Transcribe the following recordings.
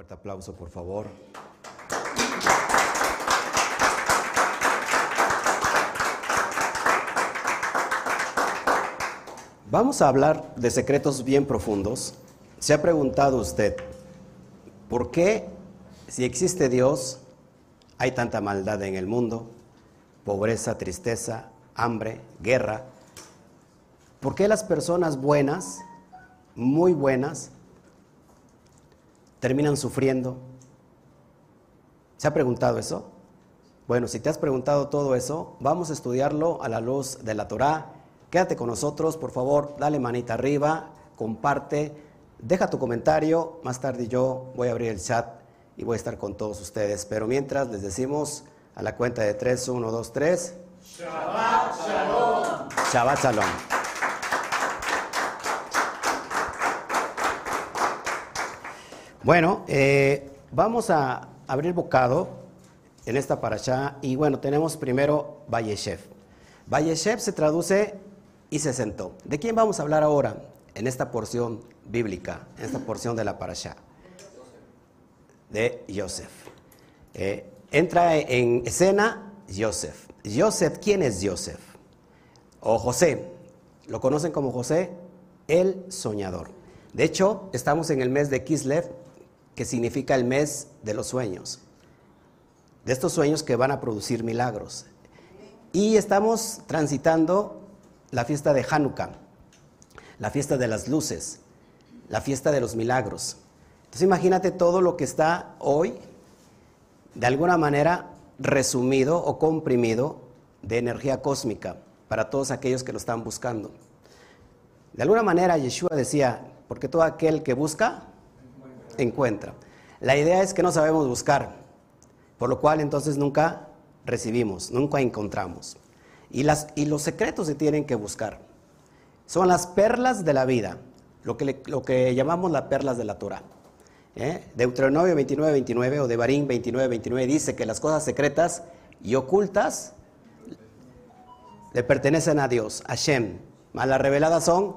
Fuerte aplauso, por favor. Vamos a hablar de secretos bien profundos. ¿Se ha preguntado usted por qué, si existe Dios, hay tanta maldad en el mundo? Pobreza, tristeza, hambre, guerra. ¿Por qué las personas buenas, muy buenas, terminan sufriendo? ¿Se ha preguntado eso? Bueno, si te has preguntado todo eso, vamos a estudiarlo a la luz de la Torá Quédate con nosotros, por favor, dale manita arriba, comparte, deja tu comentario. Más tarde yo voy a abrir el chat y voy a estar con todos ustedes. Pero mientras les decimos a la cuenta de 3, 1, 2, 3. Shabbat Shalom. Shabbat Shalom. Bueno, eh, vamos a abrir bocado en esta parasha y bueno, tenemos primero Valleshef. Valleshef se traduce y se sentó. ¿De quién vamos a hablar ahora en esta porción bíblica, en esta porción de la parasha? De Joseph. Eh, entra en escena Joseph. Joseph, ¿quién es Joseph? O José. ¿Lo conocen como José? El soñador. De hecho, estamos en el mes de Kislev, que significa el mes de los sueños. De estos sueños que van a producir milagros. Y estamos transitando la fiesta de Hanukkah, la fiesta de las luces, la fiesta de los milagros. Entonces imagínate todo lo que está hoy, de alguna manera, resumido o comprimido de energía cósmica para todos aquellos que lo están buscando. De alguna manera Yeshua decía, porque todo aquel que busca, encuentra. La idea es que no sabemos buscar, por lo cual entonces nunca recibimos, nunca encontramos. Y, los secretos se tienen que buscar. Son las perlas de la vida, lo que, lo que llamamos las perlas de la Torah. ¿Eh? Deuteronomio 29, 29 o de Barín 29, 29 dice que las cosas secretas y ocultas le pertenecen a Dios, a Shem. Mas las reveladas son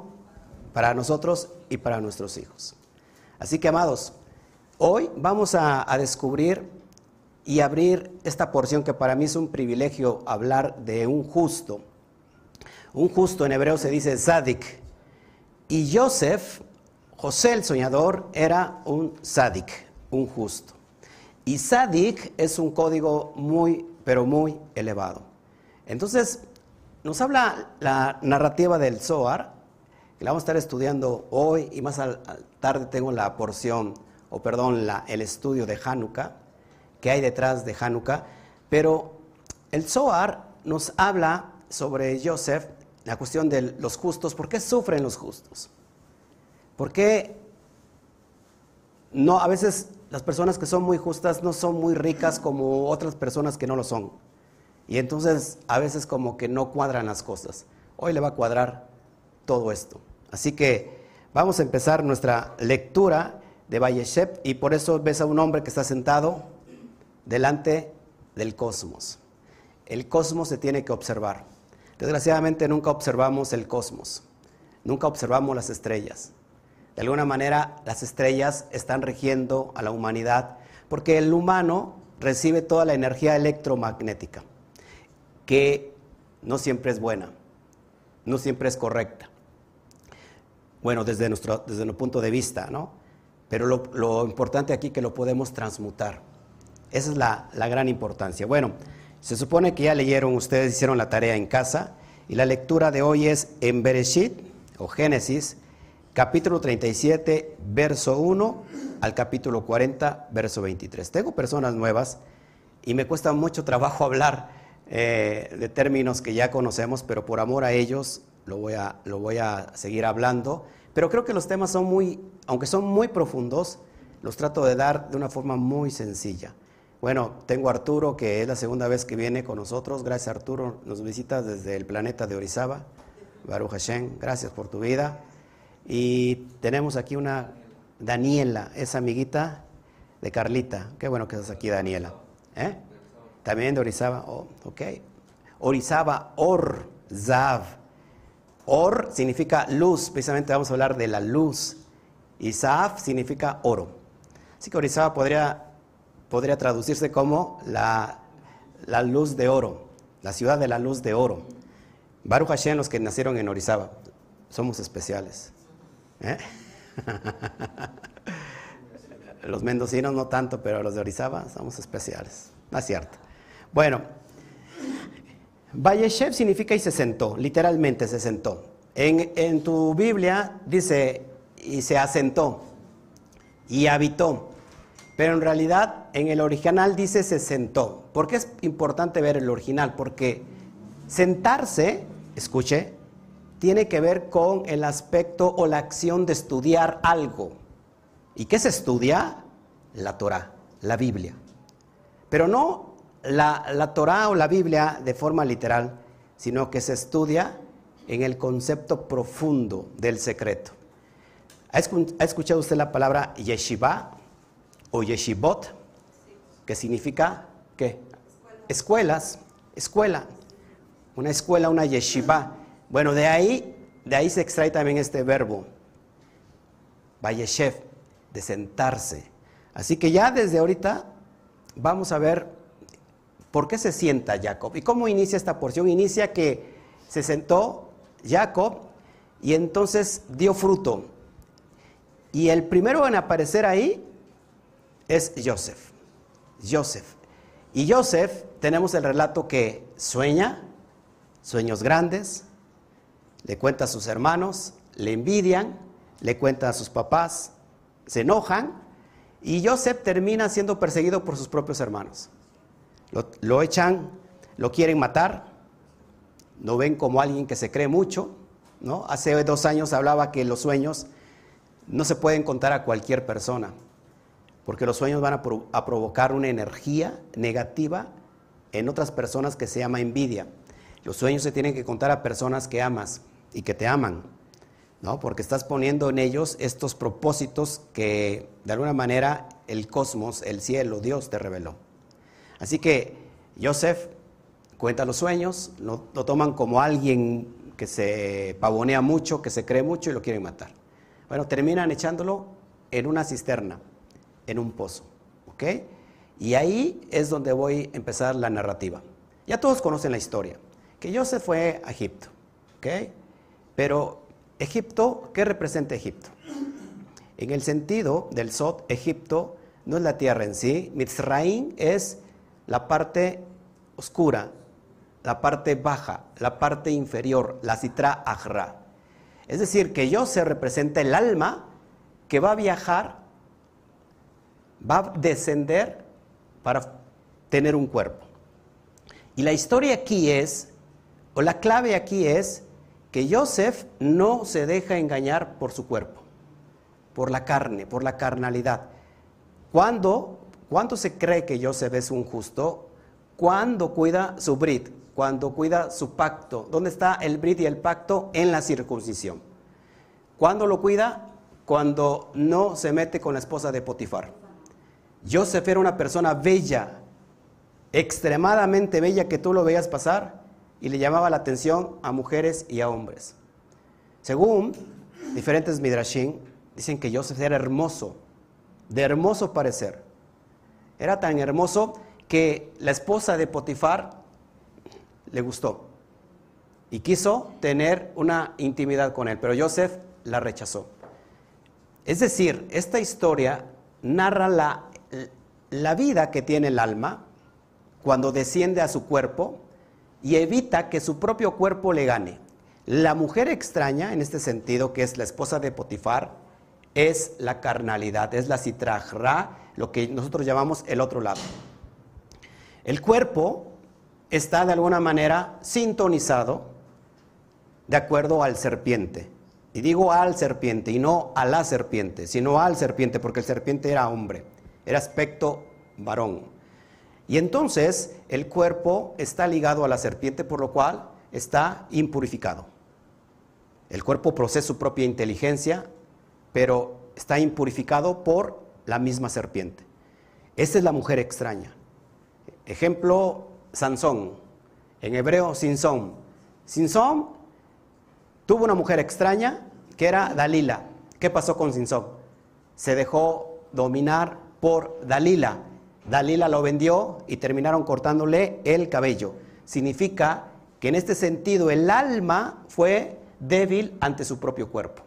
para nosotros y para nuestros hijos. Así que, amados, hoy vamos a, descubrir y abrir esta porción que para mí es un privilegio hablar de un justo. Un justo en hebreo se dice Zadik. Y Joseph, José el soñador, era un Zadik, un justo. Y Zadik es un código muy, pero muy elevado. Entonces, nos habla la narrativa del Zohar, la vamos a estar estudiando hoy y más tarde tengo la porción, o perdón, la, el estudio de Hanukkah que hay detrás de Hanukkah, pero el Zohar nos habla sobre Joseph, la cuestión de los justos, ¿por qué sufren los justos? ¿Por qué no, a veces las personas que son muy justas no son muy ricas como otras personas que no lo son? Y entonces a veces como que no cuadran las cosas. Hoy le va a cuadrar todo esto. Así que vamos a empezar nuestra lectura de Valleshep y por eso ves a un hombre que está sentado delante del cosmos. El cosmos se tiene que observar. Desgraciadamente nunca observamos el cosmos, nunca observamos las estrellas. De alguna manera las estrellas están regiendo a la humanidad porque el humano recibe toda la energía electromagnética, que no siempre es buena, no siempre es correcta. Bueno, desde nuestro, desde nuestro punto de vista, ¿no? Pero lo, importante aquí es que lo podemos transmutar. Esa es la, gran importancia. Bueno, se supone que ya leyeron, ustedes hicieron la tarea en casa y la lectura de hoy es en Bereshit o Génesis, capítulo 37, verso 1 al capítulo 40, verso 23. Tengo personas nuevas y me cuesta mucho trabajo hablar eh, de términos que ya conocemos, pero por amor a ellos lo voy a, lo voy a seguir hablando. Pero creo que los temas son muy, aunque son muy profundos, los trato de dar de una forma muy sencilla. Bueno, tengo a Arturo, que es la segunda vez que viene con nosotros. Gracias, Arturo. Nos visita desde el planeta de Orizaba. Baruch Hashem, gracias por tu vida. Y tenemos aquí una Daniela, esa amiguita de Carlita. Qué bueno que estás aquí, Daniela. ¿Eh? También de Orizaba. Oh, ok. Orizaba, Or, Zav. Or significa luz, precisamente vamos a hablar de la luz. Y significa oro. Así que Orizaba podría, podría traducirse como la, la luz de oro, la ciudad de la luz de oro. Baruch Hashem, los que nacieron en Orizaba, somos especiales. ¿eh? los mendocinos no tanto, pero los de Orizaba somos especiales. No es cierto. Bueno, Valleshev significa y se sentó, literalmente se sentó. En, en, tu Biblia dice y se asentó y habitó, pero en realidad en el original dice se sentó. ¿Por qué es importante ver el original? Porque sentarse, escuche, tiene que ver con el aspecto o la acción de estudiar algo. ¿Y qué se estudia? La Torah, la Biblia. Pero no la, la Torah o la Biblia de forma literal, sino que se estudia en el concepto profundo del secreto. ¿Ha escuchado usted la palabra yeshiva o yeshivot? Que significa, ¿qué? Escuelas, escuela. Una escuela, una yeshiva. Bueno, de ahí, de ahí se extrae también este verbo, Vayeshev, de sentarse. Así que ya desde ahorita vamos a ver por qué se sienta Jacob. ¿Y cómo inicia esta porción? Inicia que se sentó Jacob y entonces dio fruto. Y el primero en aparecer ahí es Joseph. Joseph. Y Joseph tenemos el relato que sueña, sueños grandes, le cuenta a sus hermanos, le envidian, le cuenta a sus papás, se enojan y Joseph termina siendo perseguido por sus propios hermanos. Lo, echan, lo quieren matar, lo ven como alguien que se cree mucho. ¿no? Hace dos años hablaba que los sueños no se pueden contar a cualquier persona, porque los sueños van a, a provocar una energía negativa en otras personas que se llama envidia. Los sueños se tienen que contar a personas que amas y que te aman, ¿no? Porque estás poniendo en ellos estos propósitos que de alguna manera el cosmos, el cielo, Dios te reveló. Así que Joseph cuenta los sueños, lo, toman como alguien que se pavonea mucho, que se cree mucho y lo quieren matar. Bueno, terminan echándolo en una cisterna, en un pozo, ¿ok? Y ahí es donde voy a empezar la narrativa. Ya todos conocen la historia, que Joseph fue a Egipto, ¿ok? Pero Egipto, ¿qué representa Egipto? En el sentido del Sot, Egipto no es la tierra en sí, Mitzraim es la parte oscura, la parte baja, la parte inferior, la citra ajra. Es decir, que Joseph representa el alma que va a viajar, va a descender para tener un cuerpo. Y la historia aquí es, o la clave aquí es, que Joseph no se deja engañar por su cuerpo, por la carne, por la carnalidad. Cuando, ¿Cuánto se cree que Joseph es un justo? Cuando cuida su brit, cuando cuida su pacto. ¿Dónde está el brit y el pacto? En la circuncisión. ¿Cuándo lo cuida? Cuando no se mete con la esposa de Potifar. Joseph era una persona bella, extremadamente bella que tú lo veías pasar y le llamaba la atención a mujeres y a hombres. Según diferentes midrashim, dicen que Joseph era hermoso, de hermoso parecer. Era tan hermoso que la esposa de Potifar le gustó y quiso tener una intimidad con él, pero Joseph la rechazó. Es decir, esta historia narra la, la vida que tiene el alma cuando desciende a su cuerpo y evita que su propio cuerpo le gane. La mujer extraña, en este sentido, que es la esposa de Potifar, es la carnalidad, es la citrajra, lo que nosotros llamamos el otro lado. El cuerpo está de alguna manera sintonizado de acuerdo al serpiente. Y digo al serpiente y no a la serpiente, sino al serpiente, porque el serpiente era hombre, era aspecto varón. Y entonces el cuerpo está ligado a la serpiente, por lo cual está impurificado. El cuerpo procesa su propia inteligencia, pero está impurificado por la misma serpiente. Esta es la mujer extraña. Ejemplo, Sansón. En hebreo, Sinsón. Sinsón tuvo una mujer extraña que era Dalila. ¿Qué pasó con Sinsón? Se dejó dominar por Dalila. Dalila lo vendió y terminaron cortándole el cabello. Significa que en este sentido el alma fue débil ante su propio cuerpo.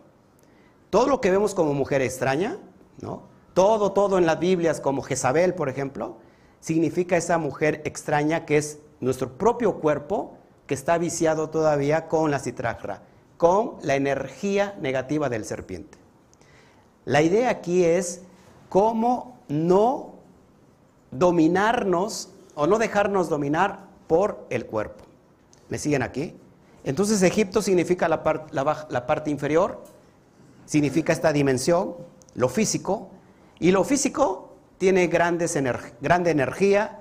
Todo lo que vemos como mujer extraña, ¿no? Todo, todo en las Biblias, como Jezabel, por ejemplo, significa esa mujer extraña que es nuestro propio cuerpo que está viciado todavía con la citragra, con la energía negativa del serpiente. La idea aquí es cómo no dominarnos o no dejarnos dominar por el cuerpo. ¿Me siguen aquí? Entonces Egipto significa la parte inferior, significa esta dimensión, lo físico, y lo físico tiene grandes grande energía.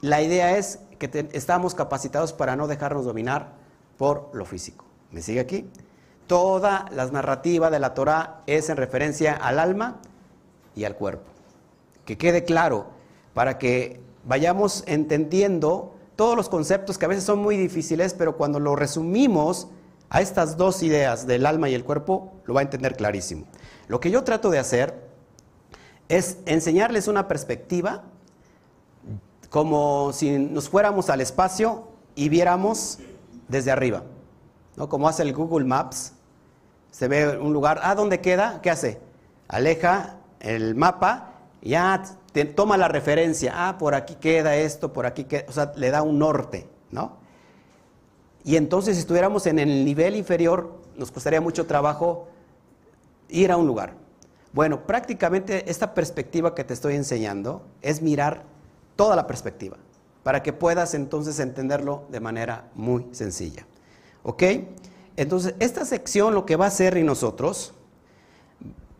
La idea es que estamos capacitados para no dejarnos dominar por lo físico. ¿Me sigue aquí? Toda la narrativa de la Torah es en referencia al alma y al cuerpo. Que quede claro para que vayamos entendiendo todos los conceptos que a veces son muy difíciles, pero cuando lo resumimos a estas dos ideas del alma y el cuerpo, lo va a entender clarísimo. Lo que yo trato de hacer es enseñarles una perspectiva como si nos fuéramos al espacio y viéramos desde arriba, ¿no? Como hace el Google Maps, se ve un lugar, ah, ¿dónde queda? ¿Qué hace? Aleja el mapa, ya te toma la referencia, ah, por aquí queda esto, por aquí queda, o sea, le da un norte, ¿no? Y entonces si estuviéramos en el nivel inferior, nos costaría mucho trabajo ir a un lugar. Bueno, prácticamente esta perspectiva que te estoy enseñando es mirar toda la perspectiva, para que puedas entonces entenderlo de manera muy sencilla. ¿Ok? Entonces, esta sección lo que va a hacer en nosotros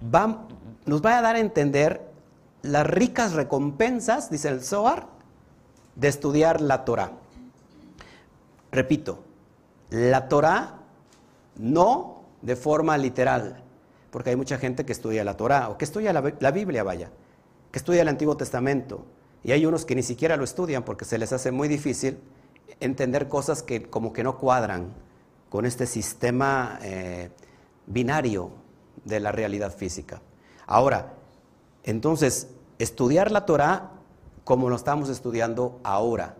nos va a dar a entender las ricas recompensas, dice el Zohar, de estudiar la Torah. Repito, la Torah no de forma literal, porque hay mucha gente que estudia la Torah o que estudia la, Biblia, vaya, que estudia el Antiguo Testamento, y hay unos que ni siquiera lo estudian porque se les hace muy difícil entender cosas que como que no cuadran con este sistema eh, binario de la realidad física. Ahora, entonces, estudiar la Torah como lo estamos estudiando ahora.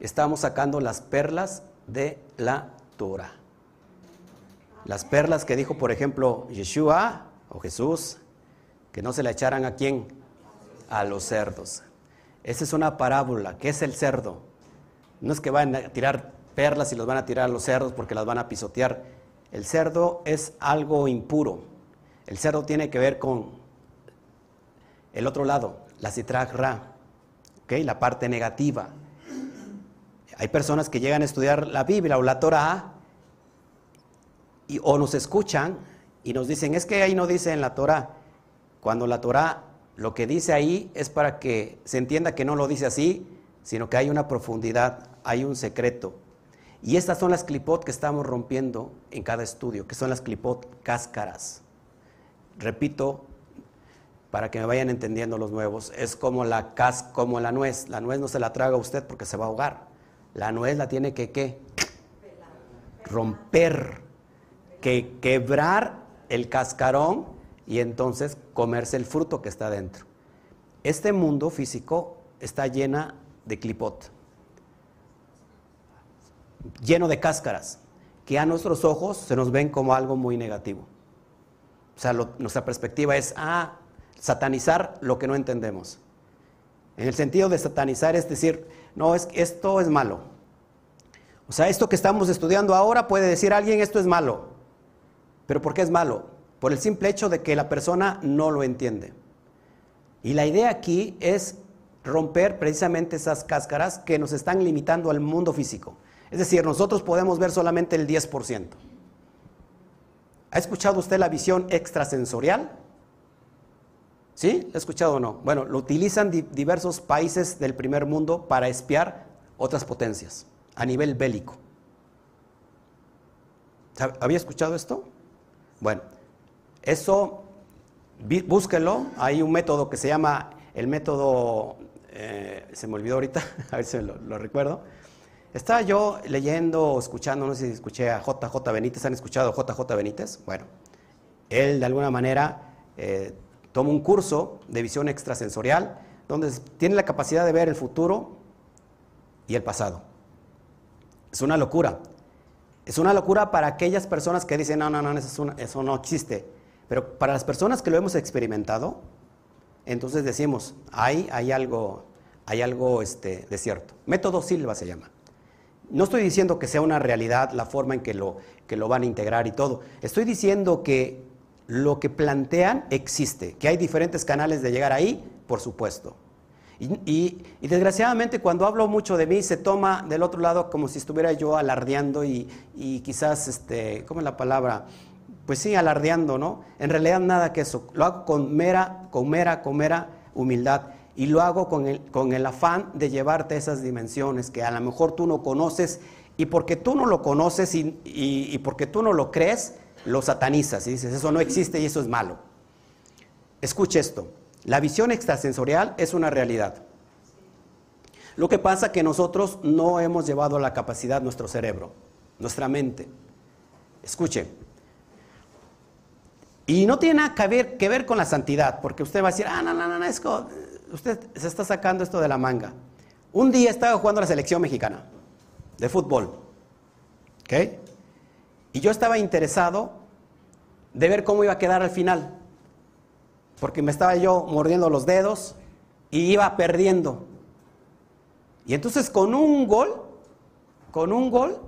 Estamos sacando las perlas de la Torah. Las perlas que dijo, por ejemplo, Yeshua o Jesús, que no se la echaran a quién? A los cerdos. Esa es una parábola. ¿Qué es el cerdo? No es que van a tirar perlas y los van a tirar a los cerdos porque las van a pisotear. El cerdo es algo impuro. El cerdo tiene que ver con el otro lado, la citragra, ¿okay? la parte negativa. Hay personas que llegan a estudiar la Biblia o la Torah y, o nos escuchan y nos dicen, es que ahí no dice en la Torah. Cuando la Torah lo que dice ahí es para que se entienda que no lo dice así, sino que hay una profundidad, hay un secreto. Y estas son las clipot que estamos rompiendo en cada estudio, que son las clipot cáscaras. Repito, para que me vayan entendiendo los nuevos, es como la, cas como la nuez. La nuez no se la traga usted porque se va a ahogar. La nuez la tiene que ¿qué? romper, que quebrar el cascarón y entonces comerse el fruto que está dentro. Este mundo físico está llena de clipot, lleno de cáscaras, que a nuestros ojos se nos ven como algo muy negativo. O sea, nuestra perspectiva es, ah, satanizar lo que no entendemos. En el sentido de satanizar es decir, no, es, esto es malo. O sea, esto que estamos estudiando ahora puede decir alguien, esto es malo. ¿Pero por qué es malo? por el simple hecho de que la persona no lo entiende. Y la idea aquí es romper precisamente esas cáscaras que nos están limitando al mundo físico. Es decir, nosotros podemos ver solamente el 10%. ¿Ha escuchado usted la visión extrasensorial? ¿Sí? ¿Ha escuchado o no? Bueno, lo utilizan diversos países del primer mundo para espiar otras potencias a nivel bélico. ¿Había escuchado esto? Bueno, eso, búsquelo, hay un método que se llama el método, eh, se me olvidó ahorita, a ver si lo, recuerdo. Estaba yo leyendo o escuchando, no sé si escuché a JJ Benítez, ¿han escuchado a JJ Benítez? Bueno, él de alguna manera eh, tomo un curso de visión extrasensorial donde tiene la capacidad de ver el futuro y el pasado. Es una locura. Es una locura para aquellas personas que dicen, no, no, no, eso, eso no existe. Pero para las personas que lo hemos experimentado, entonces decimos, hay, hay algo, hay algo este, de cierto. Método Silva se llama. No estoy diciendo que sea una realidad la forma en que lo, que lo van a integrar y todo. Estoy diciendo que lo que plantean existe, que hay diferentes canales de llegar ahí, por supuesto. Y, desgraciadamente cuando hablo mucho de mí se toma del otro lado como si estuviera yo alardeando y, quizás, este, ¿cómo es la palabra? Pues sí, alardeando, ¿no? En realidad nada que eso. Lo hago con mera, con mera, con mera humildad. Y lo hago con el, con el afán de llevarte a esas dimensiones que a lo mejor tú no conoces y porque tú no lo conoces y, y porque tú no lo crees, lo satanizas y dices, eso no existe y eso es malo. Escuche esto. La visión extrasensorial es una realidad. Lo que pasa es que nosotros no hemos llevado a la capacidad nuestro cerebro, nuestra mente. Escuche. Y no tiene nada que ver, que ver con la santidad, porque usted va a decir, ah, no, no, no, es usted se está sacando esto de la manga. Un día estaba jugando la selección mexicana de fútbol. ¿Ok? Y yo estaba interesado de ver cómo iba a quedar al final porque me estaba yo mordiendo los dedos y iba perdiendo. Y entonces con un gol, con un gol,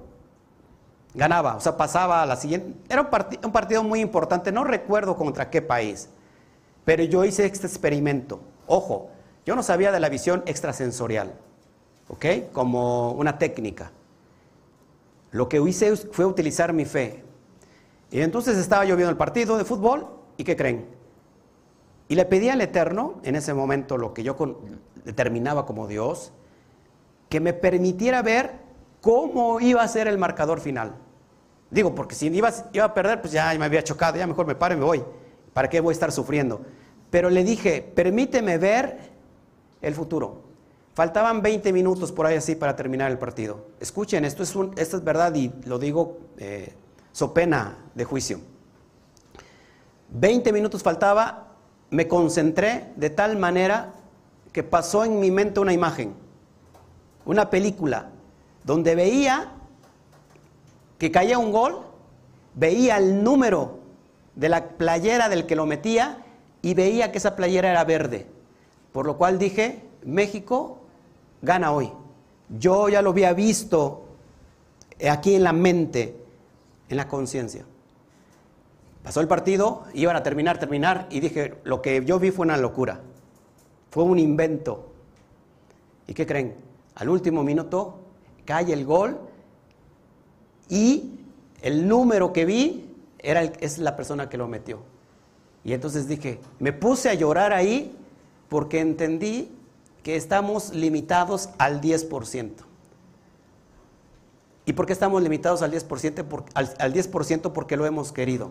ganaba, o sea, pasaba a la siguiente. Era un, un partido muy importante, no recuerdo contra qué país, pero yo hice este experimento. Ojo, yo no sabía de la visión extrasensorial, ¿ok? Como una técnica. Lo que hice fue utilizar mi fe. Y entonces estaba yo viendo el partido de fútbol, ¿y qué creen? Y le pedí al Eterno, en ese momento lo que yo determinaba como Dios, que me permitiera ver cómo iba a ser el marcador final. Digo, porque si iba, iba a perder, pues ya me había chocado, ya mejor me paro y me voy. ¿Para qué voy a estar sufriendo? Pero le dije, permíteme ver el futuro. Faltaban 20 minutos por ahí así para terminar el partido. Escuchen, esto es, esto es verdad y lo digo eh, so pena de juicio. 20 minutos faltaba me concentré de tal manera que pasó en mi mente una imagen, una película, donde veía que caía un gol, veía el número de la playera del que lo metía y veía que esa playera era verde. Por lo cual dije, México gana hoy. Yo ya lo había visto aquí en la mente, en la conciencia. Pasó el partido, iban a terminar, terminar, y dije, lo que yo vi fue una locura, fue un invento. ¿Y qué creen? Al último minuto cae el gol y el número que vi era es la persona que lo metió. Y entonces dije, me puse a llorar ahí porque entendí que estamos limitados al 10%. ¿Y por qué estamos limitados al 10%? al, al 10% porque lo hemos querido.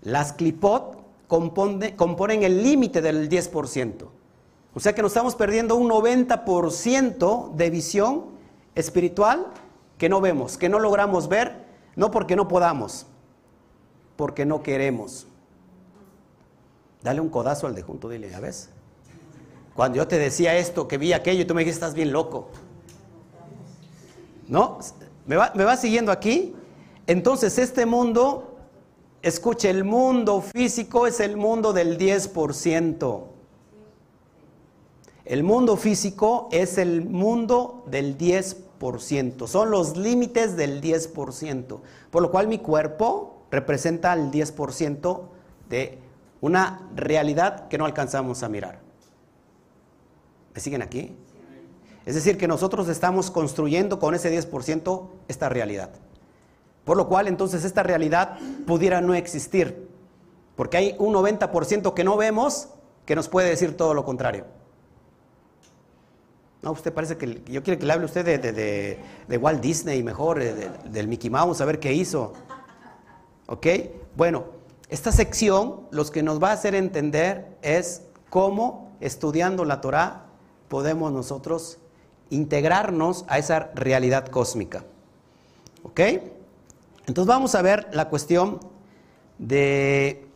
Las clipot componen el límite del 10%. O sea que nos estamos perdiendo un 90% de visión espiritual que no vemos, que no logramos ver, no porque no podamos, porque no queremos. Dale un codazo al de junto, dile, ya ves. Cuando yo te decía esto, que vi aquello, tú me dijiste, estás bien loco. ¿No? ¿Me va, me va siguiendo aquí? Entonces, este mundo Escuche, el mundo físico es el mundo del 10%. El mundo físico es el mundo del 10%. Son los límites del 10%. Por lo cual mi cuerpo representa el 10% de una realidad que no alcanzamos a mirar. ¿Me siguen aquí? Es decir, que nosotros estamos construyendo con ese 10% esta realidad. Por lo cual entonces esta realidad pudiera no existir, porque hay un 90% que no vemos que nos puede decir todo lo contrario. No, usted parece que yo quiero que le hable usted de, Walt Disney mejor, del Mickey Mouse, a ver qué hizo. ¿Ok? Bueno, esta sección lo que nos va a hacer entender es cómo estudiando la Torah podemos nosotros integrarnos a esa realidad cósmica. ¿Ok? Entonces vamos a ver la cuestión de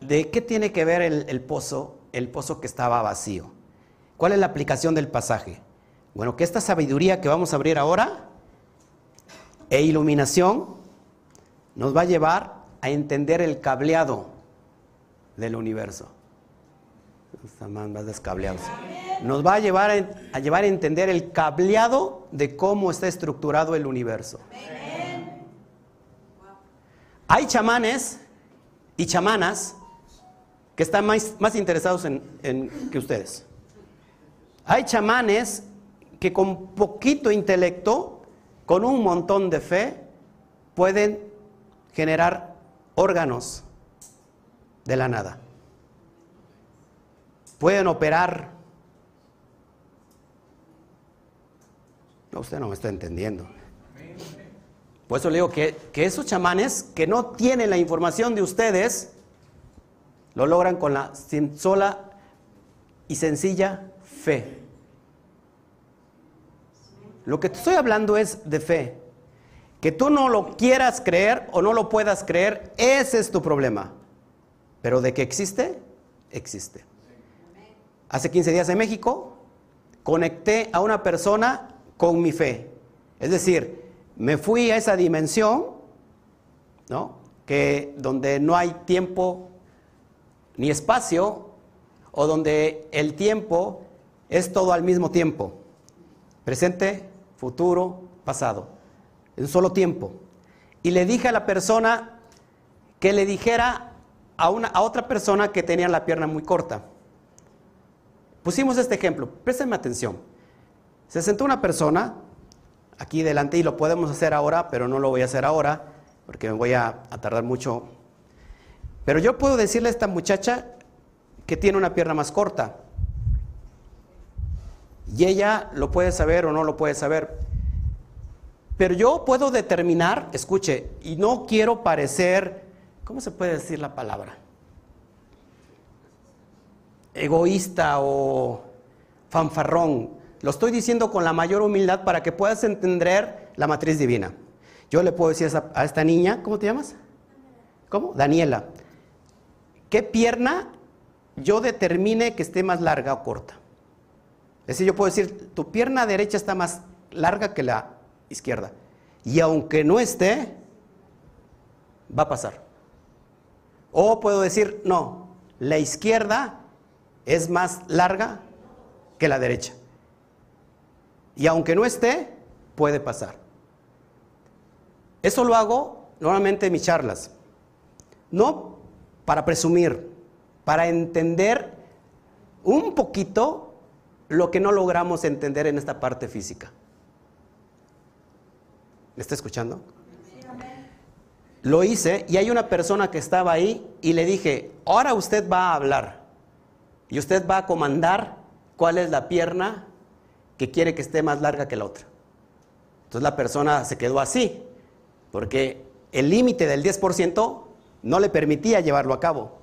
¿de qué tiene que ver el, el pozo, el pozo que estaba vacío? ¿Cuál es la aplicación del pasaje? Bueno, que esta sabiduría que vamos a abrir ahora e iluminación nos va a llevar a entender el cableado del universo. Más. Nos va a llevar a, a llevar a entender el cableado de cómo está estructurado el universo. Hay chamanes y chamanas que están más, interesados en que ustedes. Hay chamanes que con poquito intelecto, con un montón de fe, pueden generar órganos de la nada. Pueden operar. No, usted no me está entendiendo. Por eso le digo que, que esos chamanes que no tienen la información de ustedes, lo logran con la sola y sencilla fe. Lo que te estoy hablando es de fe. Que tú no lo quieras creer o no lo puedas creer, ese es tu problema. Pero de que existe, existe. Hace 15 días en México conecté a una persona con mi fe. Es decir, me fui a esa dimensión, ¿no? Que donde no hay tiempo ni espacio o donde el tiempo es todo al mismo tiempo. Presente, futuro, pasado. En solo tiempo. Y le dije a la persona que le dijera a, una, a otra persona que tenía la pierna muy corta. Pusimos este ejemplo, préstenme atención. Se sentó una persona aquí delante y lo podemos hacer ahora, pero no lo voy a hacer ahora porque me voy a, a tardar mucho. Pero yo puedo decirle a esta muchacha que tiene una pierna más corta. Y ella lo puede saber o no lo puede saber. Pero yo puedo determinar, escuche, y no quiero parecer, ¿cómo se puede decir la palabra? Egoísta o fanfarrón. Lo estoy diciendo con la mayor humildad para que puedas entender la matriz divina. Yo le puedo decir a esta niña, ¿cómo te llamas? ¿Cómo? Daniela. ¿Qué pierna yo determine que esté más larga o corta? Es decir, yo puedo decir, tu pierna derecha está más larga que la izquierda. Y aunque no esté, va a pasar. O puedo decir, no, la izquierda es más larga que la derecha. Y aunque no esté, puede pasar. Eso lo hago normalmente en mis charlas. No para presumir, para entender un poquito lo que no logramos entender en esta parte física. ¿Me está escuchando? Lo hice y hay una persona que estaba ahí y le dije, ahora usted va a hablar y usted va a comandar cuál es la pierna que quiere que esté más larga que la otra. Entonces la persona se quedó así, porque el límite del 10% no le permitía llevarlo a cabo.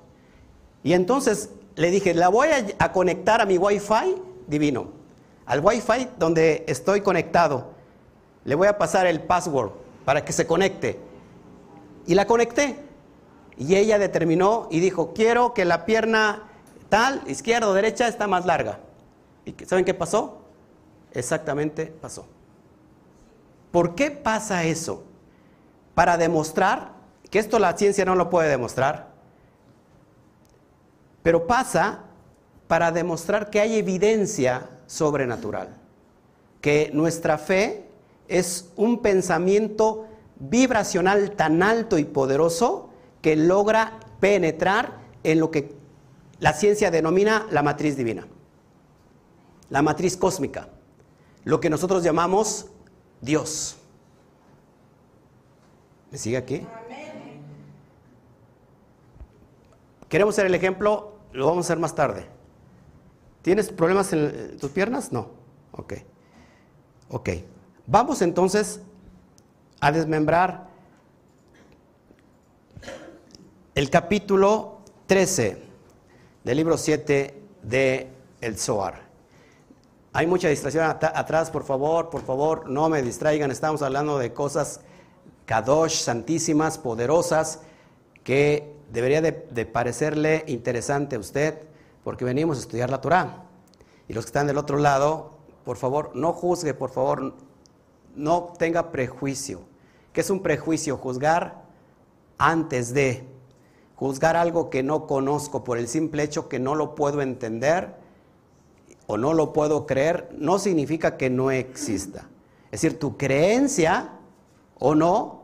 Y entonces le dije, la voy a, a conectar a mi Wi-Fi divino, al Wi-Fi donde estoy conectado. Le voy a pasar el password para que se conecte. Y la conecté. Y ella determinó y dijo, quiero que la pierna tal, izquierda o derecha, está más larga. ¿Y saben qué pasó? Exactamente pasó. ¿Por qué pasa eso? Para demostrar que esto la ciencia no lo puede demostrar, pero pasa para demostrar que hay evidencia sobrenatural, que nuestra fe es un pensamiento vibracional tan alto y poderoso que logra penetrar en lo que la ciencia denomina la matriz divina, la matriz cósmica, lo que nosotros llamamos Dios. ¿Me sigue aquí? Queremos hacer el ejemplo, lo vamos a hacer más tarde. ¿Tienes problemas en tus piernas? No. Ok. Ok. Vamos entonces a desmembrar el capítulo 13 del libro 7 de El Zohar. Hay mucha distracción at- atrás, por favor, por favor, no me distraigan. Estamos hablando de cosas kadosh, santísimas, poderosas, que debería de, parecerle interesante a usted porque venimos a estudiar la Torah. Y los que están del otro lado, por favor, no juzgue, por favor, no tenga prejuicio. ¿Qué es un prejuicio? Juzgar antes de juzgar algo que no conozco por el simple hecho que no lo puedo entender o no lo puedo creer, no significa que no exista. Es decir, tu creencia o no,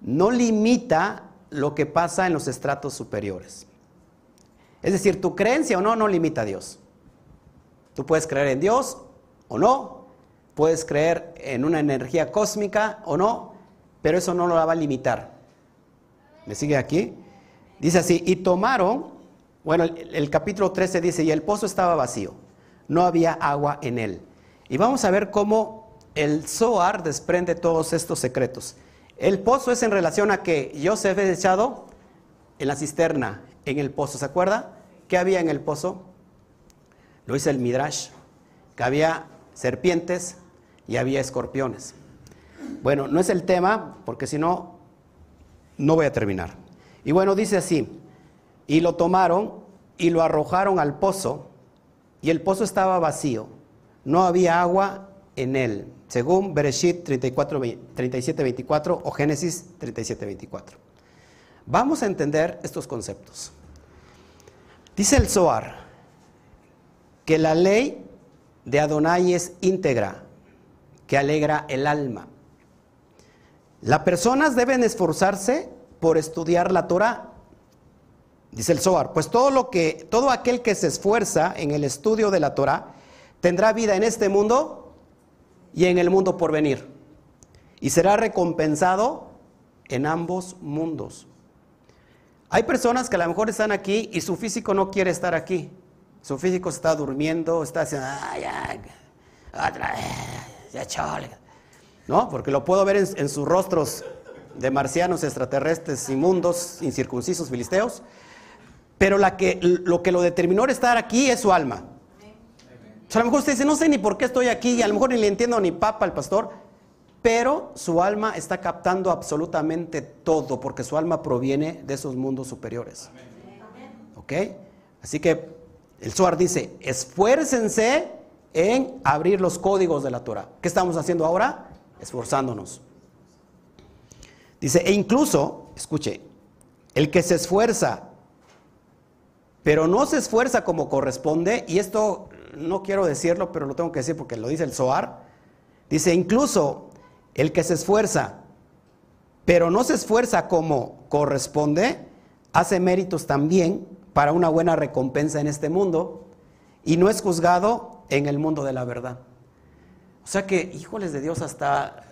no limita lo que pasa en los estratos superiores. Es decir, tu creencia o no, no limita a Dios. Tú puedes creer en Dios o no, puedes creer en una energía cósmica o no, pero eso no lo va a limitar. ¿Me sigue aquí? Dice así, y tomaron, bueno, el, capítulo 13 dice, y el pozo estaba vacío no había agua en él. Y vamos a ver cómo el Zohar desprende todos estos secretos. El pozo es en relación a que Joseph es echado en la cisterna, en el pozo. ¿Se acuerda? ¿Qué había en el pozo? Lo dice el Midrash, que había serpientes y había escorpiones. Bueno, no es el tema, porque si no, no voy a terminar. Y bueno, dice así, y lo tomaron y lo arrojaron al pozo y el pozo estaba vacío, no había agua en él, según Bereshit 34, 37, 24 o Génesis 37, 24. Vamos a entender estos conceptos. Dice el Zohar que la ley de Adonai es íntegra, que alegra el alma. Las personas deben esforzarse por estudiar la Torah Dice el Zohar, pues todo lo que todo aquel que se esfuerza en el estudio de la Torah tendrá vida en este mundo y en el mundo por venir. Y será recompensado en ambos mundos. Hay personas que a lo mejor están aquí y su físico no quiere estar aquí. Su físico está durmiendo, está haciendo, ay, otra ya chole. ¿No? Porque lo puedo ver en sus rostros de marcianos extraterrestres inmundos, incircuncisos, filisteos pero la que, lo que lo determinó estar aquí es su alma. A lo mejor usted dice, no sé ni por qué estoy aquí, y a lo mejor ni le entiendo ni papa al pastor, pero su alma está captando absolutamente todo, porque su alma proviene de esos mundos superiores. ¿Ok? Así que el Suar dice, esfuércense en abrir los códigos de la Torah. ¿Qué estamos haciendo ahora? Esforzándonos. Dice, e incluso, escuche, el que se esfuerza pero no se esfuerza como corresponde, y esto no quiero decirlo, pero lo tengo que decir porque lo dice el Zohar, dice incluso el que se esfuerza, pero no se esfuerza como corresponde, hace méritos también para una buena recompensa en este mundo y no es juzgado en el mundo de la verdad. O sea que, híjoles de Dios, hasta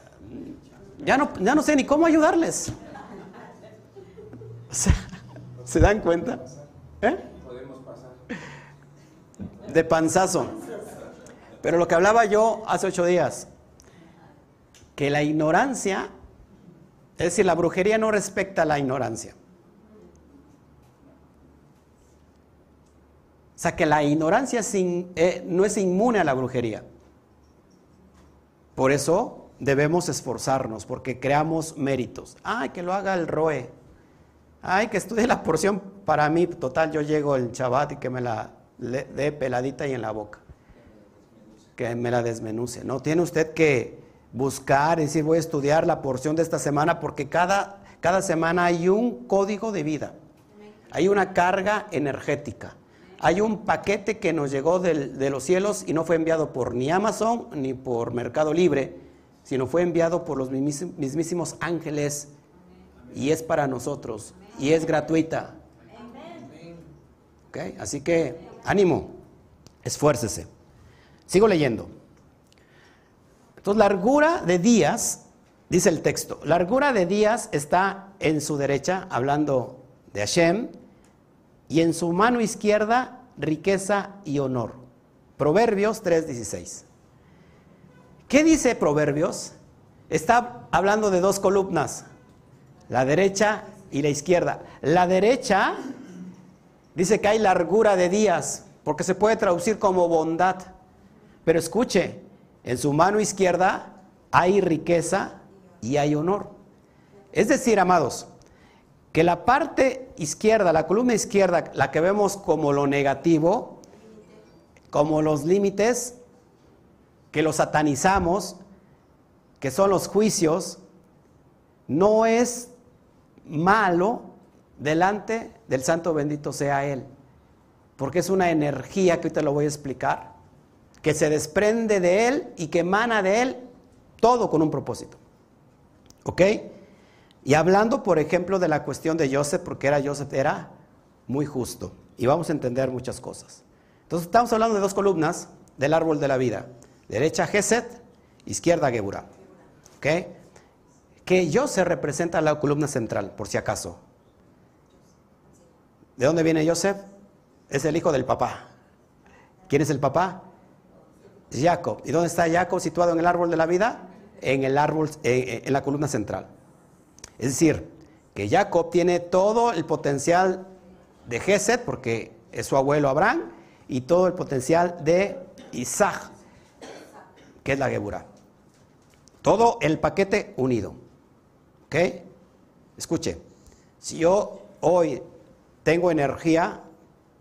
ya no, ya no sé ni cómo ayudarles. O sea, ¿se dan cuenta? ¿Eh? de panzazo. Pero lo que hablaba yo hace ocho días, que la ignorancia, es decir, la brujería no respecta la ignorancia. O sea, que la ignorancia eh, no es inmune a la brujería. Por eso debemos esforzarnos, porque creamos méritos. Ay, que lo haga el ROE. Ay, que estudie la porción para mí. Total, yo llego el Shabbat y que me la de peladita y en la boca. Que me la desmenuce. No, tiene usted que buscar y decir, voy a estudiar la porción de esta semana porque cada, cada semana hay un código de vida. Hay una carga energética. Hay un paquete que nos llegó de los cielos y no fue enviado por ni Amazon ni por Mercado Libre, sino fue enviado por los mismísimos ángeles y es para nosotros y es gratuita. Así que ánimo, esfuércese. Sigo leyendo. Entonces, largura de días, dice el texto, largura de días está en su derecha, hablando de Hashem, y en su mano izquierda riqueza y honor. Proverbios 3:16. ¿Qué dice Proverbios? Está hablando de dos columnas, la derecha y la izquierda. La derecha Dice que hay largura de días, porque se puede traducir como bondad. Pero escuche, en su mano izquierda hay riqueza y hay honor. Es decir, amados, que la parte izquierda, la columna izquierda, la que vemos como lo negativo, como los límites, que los satanizamos, que son los juicios, no es malo delante del santo bendito sea Él. Porque es una energía que ahorita lo voy a explicar, que se desprende de Él y que emana de Él todo con un propósito. ¿Ok? Y hablando, por ejemplo, de la cuestión de Joseph, porque era Joseph, era muy justo. Y vamos a entender muchas cosas. Entonces, estamos hablando de dos columnas del árbol de la vida. Derecha Geset, izquierda Geburah. ¿Ok? Que Joseph representa la columna central, por si acaso. ¿De dónde viene Joseph? Es el hijo del papá. ¿Quién es el papá? Jacob. ¿Y dónde está Jacob situado en el árbol de la vida? En el árbol, en la columna central. Es decir, que Jacob tiene todo el potencial de Geset, porque es su abuelo Abraham, y todo el potencial de Isaac, que es la Geburah. Todo el paquete unido. ¿Ok? Escuche, si yo hoy tengo energía,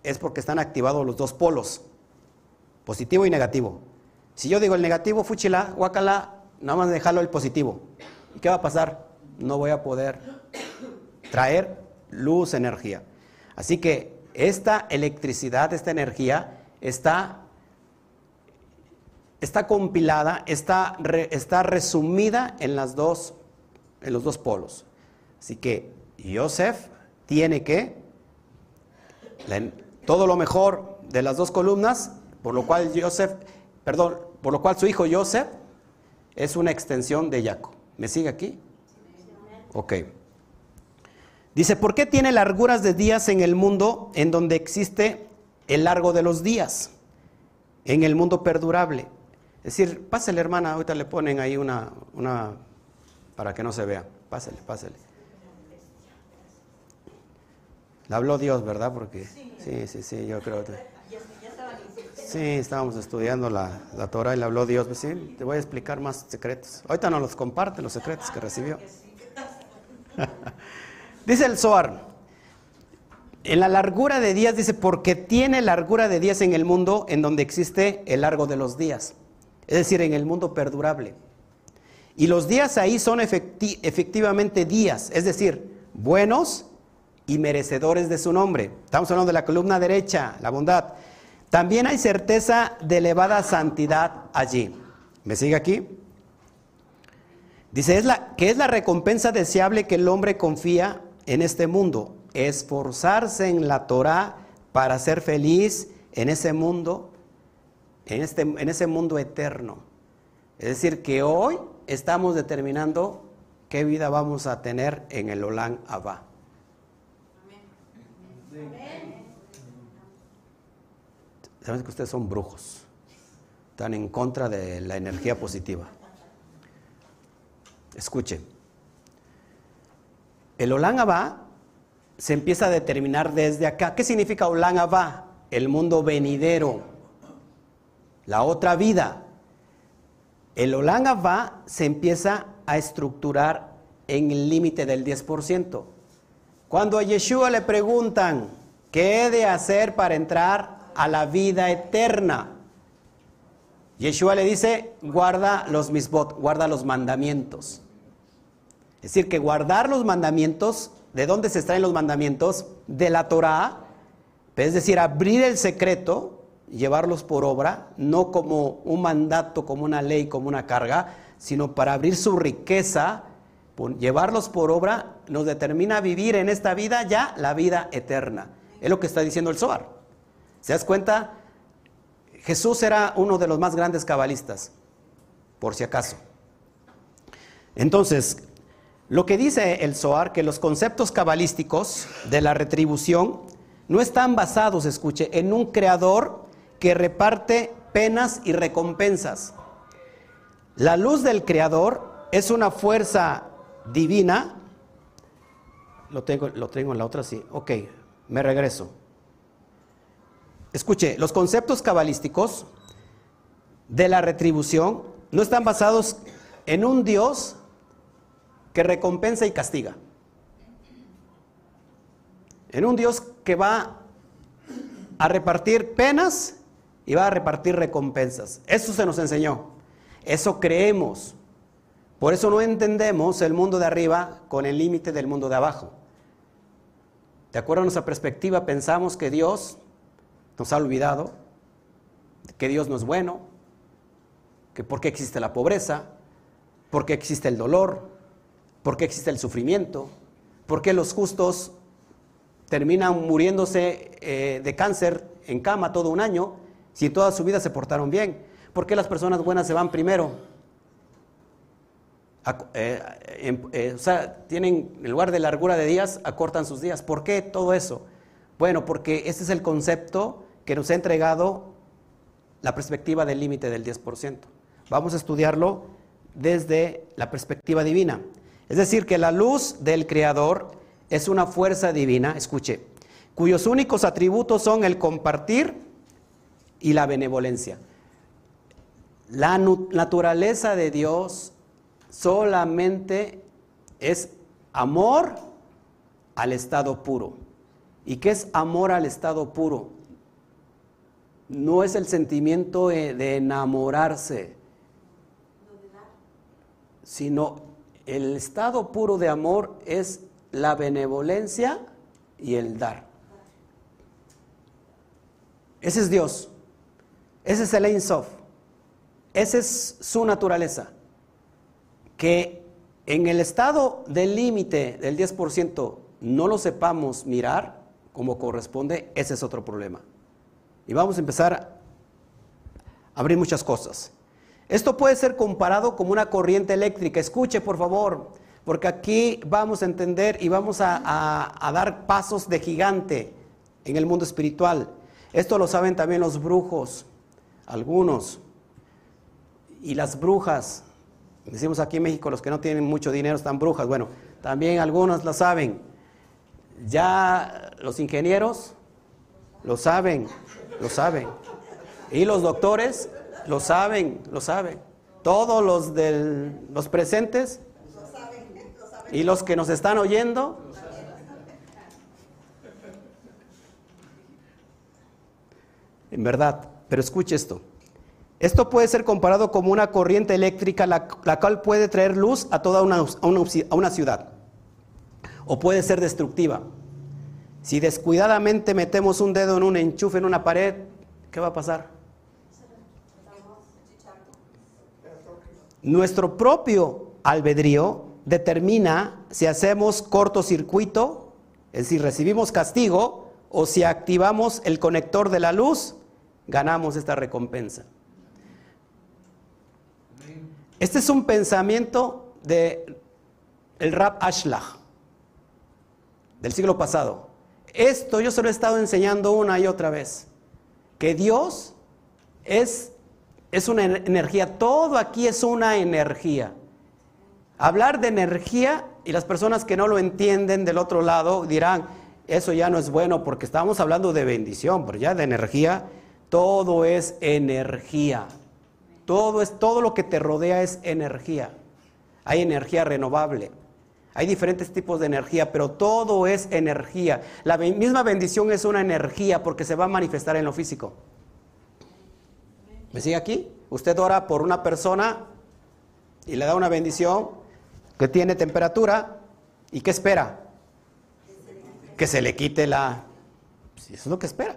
es porque están activados los dos polos, positivo y negativo. Si yo digo el negativo, fuchila, guacala, nada más dejarlo el positivo. ¿Y qué va a pasar? no voy a poder traer luz, energía. Así que esta electricidad, esta energía está, está compilada, está, está resumida en, las dos, en los dos polos. Así que Joseph tiene que todo lo mejor de las dos columnas, por lo cual Joseph, perdón, por lo cual su hijo Joseph es una extensión de Jacob. ¿Me sigue aquí? Ok. Dice, ¿por qué tiene larguras de días en el mundo en donde existe el largo de los días? En el mundo perdurable. Es decir, pásale hermana, ahorita le ponen ahí una, para que no se vea. Pásale, pásale. Le habló Dios, ¿verdad? Porque sí, sí, sí, yo creo que... Sí, estábamos estudiando la, la Torah y le habló Dios. Pues sí, te voy a explicar más secretos. Ahorita no los comparte, los secretos que recibió. dice el Zohar, en la largura de días, dice, porque tiene largura de días en el mundo en donde existe el largo de los días, es decir, en el mundo perdurable. Y los días ahí son efectivamente días, es decir, buenos y merecedores de su nombre. Estamos hablando de la columna derecha, la bondad. También hay certeza de elevada santidad allí. ¿Me sigue aquí? Dice, que es la recompensa deseable que el hombre confía en este mundo, esforzarse en la Torah para ser feliz en ese mundo, en, este, en ese mundo eterno. Es decir, que hoy estamos determinando qué vida vamos a tener en el Olán Abba. Saben que ustedes son brujos, están en contra de la energía positiva. Escuche. El Olan Abba se empieza a determinar desde acá. ¿Qué significa Olan Abba? El mundo venidero, la otra vida. El Olan Abba se empieza a estructurar en el límite del 10%. Cuando a Yeshua le preguntan, ¿qué he de hacer para entrar a la vida eterna? Yeshua le dice, guarda los misbot, guarda los mandamientos. Es decir, que guardar los mandamientos, ¿de dónde se extraen los mandamientos? De la Torah, es decir, abrir el secreto, llevarlos por obra, no como un mandato, como una ley, como una carga, sino para abrir su riqueza, llevarlos por obra, nos determina vivir en esta vida ya la vida eterna. Es lo que está diciendo el Zohar. ¿Se das cuenta? Jesús era uno de los más grandes cabalistas, por si acaso. Entonces, lo que dice el Zohar, que los conceptos cabalísticos de la retribución no están basados, escuche, en un creador que reparte penas y recompensas. La luz del creador es una fuerza divina. Lo tengo, lo tengo en la otra, sí. Ok, me regreso. Escuche, los conceptos cabalísticos de la retribución no están basados en un Dios que recompensa y castiga. en un Dios que va a repartir penas y va a repartir recompensas. Eso se nos enseñó. Eso creemos. Por eso no entendemos el mundo de arriba con el límite del mundo de abajo. De acuerdo a nuestra perspectiva, pensamos que Dios nos ha olvidado, que Dios no es bueno, que por qué existe la pobreza, por qué existe el dolor, por qué existe el sufrimiento, por qué los justos terminan muriéndose eh, de cáncer en cama todo un año si toda su vida se portaron bien. ¿Por qué las personas buenas se van primero? Eh, eh, o sea, tienen, en lugar de largura de días, acortan sus días. ¿Por qué todo eso? Bueno, porque este es el concepto que nos ha entregado la perspectiva del límite del 10%. Vamos a estudiarlo desde la perspectiva divina. Es decir, que la luz del Creador es una fuerza divina, escuche, cuyos únicos atributos son el compartir y la benevolencia. La naturaleza de Dios solamente es amor al estado puro. ¿Y qué es amor al estado puro? No es el sentimiento de enamorarse, sino el estado puro de amor es la benevolencia y el dar. Ese es Dios. Ese es el Ein Sof. Esa es su naturaleza. Que en el estado del límite del 10% no lo sepamos mirar como corresponde, ese es otro problema. Y vamos a empezar a abrir muchas cosas. Esto puede ser comparado como una corriente eléctrica. Escuche, por favor, porque aquí vamos a entender y vamos a, dar pasos de gigante en el mundo espiritual. Esto lo saben también los brujos, algunos, y las brujas. Decimos aquí en México, los que no tienen mucho dinero están brujas. Bueno, también algunos lo saben. Ya los ingenieros lo saben, lo saben. Y los doctores lo saben, lo saben. Todos los, del, los presentes y los que nos están oyendo. En verdad, pero escuche esto. Esto puede ser comparado como una corriente eléctrica la, cual puede traer luz a toda una, una ciudad o puede ser destructiva. Si descuidadamente metemos un dedo en un enchufe en una pared, ¿qué va a pasar? Nuestro propio albedrío determina si hacemos cortocircuito, es decir, recibimos castigo, o si activamos el conector de la luz, ganamos esta recompensa. Este es un pensamiento de el Rab Ashlach del siglo pasado. Esto yo se lo he estado enseñando una y otra vez, que Dios es es una energía, todo aquí es una energía. Hablar de energía y las personas que no lo entienden del otro lado dirán, eso ya no es bueno porque estamos hablando de bendición, pero ya de energía, todo es energía. Todo es todo lo que te rodea es energía. Hay energía renovable. Hay diferentes tipos de energía, pero todo es energía. La misma bendición es una energía porque se va a manifestar en lo físico. ¿Me sigue aquí? Usted ora por una persona y le da una bendición que tiene temperatura y ¿qué espera? Que se le quite la... Eso es lo que espera.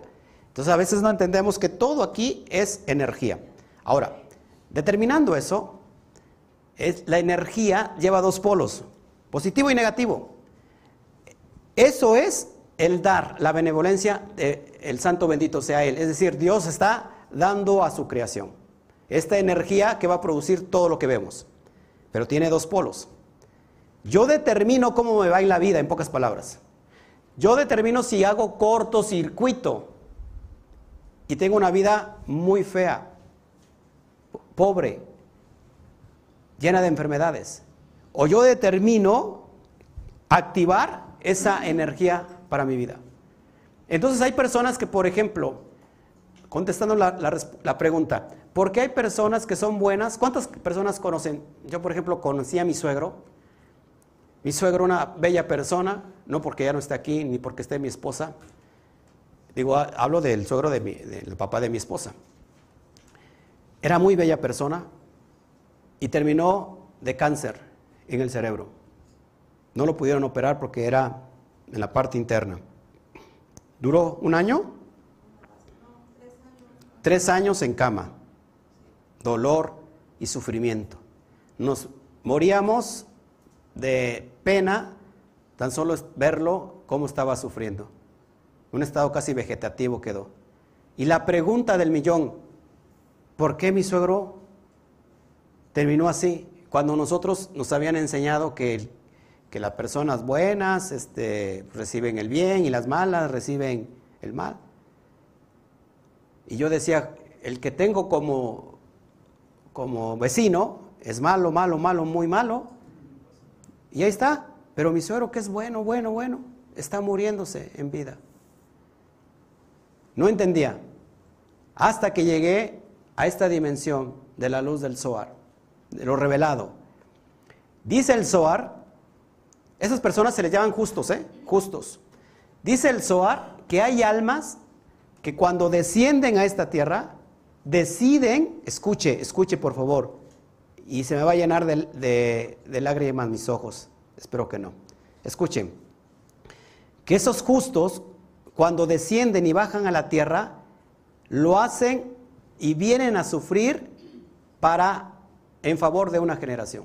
Entonces a veces no entendemos que todo aquí es energía. Ahora, determinando eso, es, la energía lleva dos polos, positivo y negativo. Eso es el dar, la benevolencia del santo bendito sea Él. Es decir, Dios está dando a su creación. Esta energía que va a producir todo lo que vemos. Pero tiene dos polos. Yo determino cómo me va en la vida, en pocas palabras. Yo determino si hago cortocircuito y tengo una vida muy fea, pobre, llena de enfermedades. O yo determino activar esa energía para mi vida. Entonces hay personas que, por ejemplo, contestando la, pregunta, ¿por qué hay personas que son buenas? ¿Cuántas personas conocen? Yo, por ejemplo, conocí a mi suegro Mi suegro, una bella persona, no porque ya no esté aquí ni porque esté mi esposa. Digo, hablo del suegro de mi, del papá de mi esposa. Era muy bella persona y terminó de cáncer en el cerebro. No lo pudieron operar porque era en la parte interna. ¿Duró un año? Tres años en cama. Dolor y sufrimiento. Nos moríamos de pena tan solo verlo cómo estaba sufriendo. Un estado casi vegetativo quedó. Y la pregunta del millón, ¿por qué mi suegro terminó así? Cuando nosotros nos habían enseñado que, las personas buenas este, reciben el bien y las malas reciben el mal. Y yo decía, el que tengo como, como vecino es malo, malo, malo, muy malo. Y ahí está. Pero mi suegro que es bueno, bueno, bueno, está muriéndose en vida. No entendía. Hasta que llegué a esta dimensión de la luz del Zohar, de lo revelado. Dice el Zohar, esas personas se les llaman justos, ¿eh? Justos. Dice el Zohar que hay almas que cuando descienden a esta tierra, deciden, escuche, escuche por favor, y se me va a llenar de, de, lágrimas mis ojos, espero que no. Escuchen, que esos justos, cuando descienden y bajan a la tierra, lo hacen y vienen a sufrir para en favor de una generación.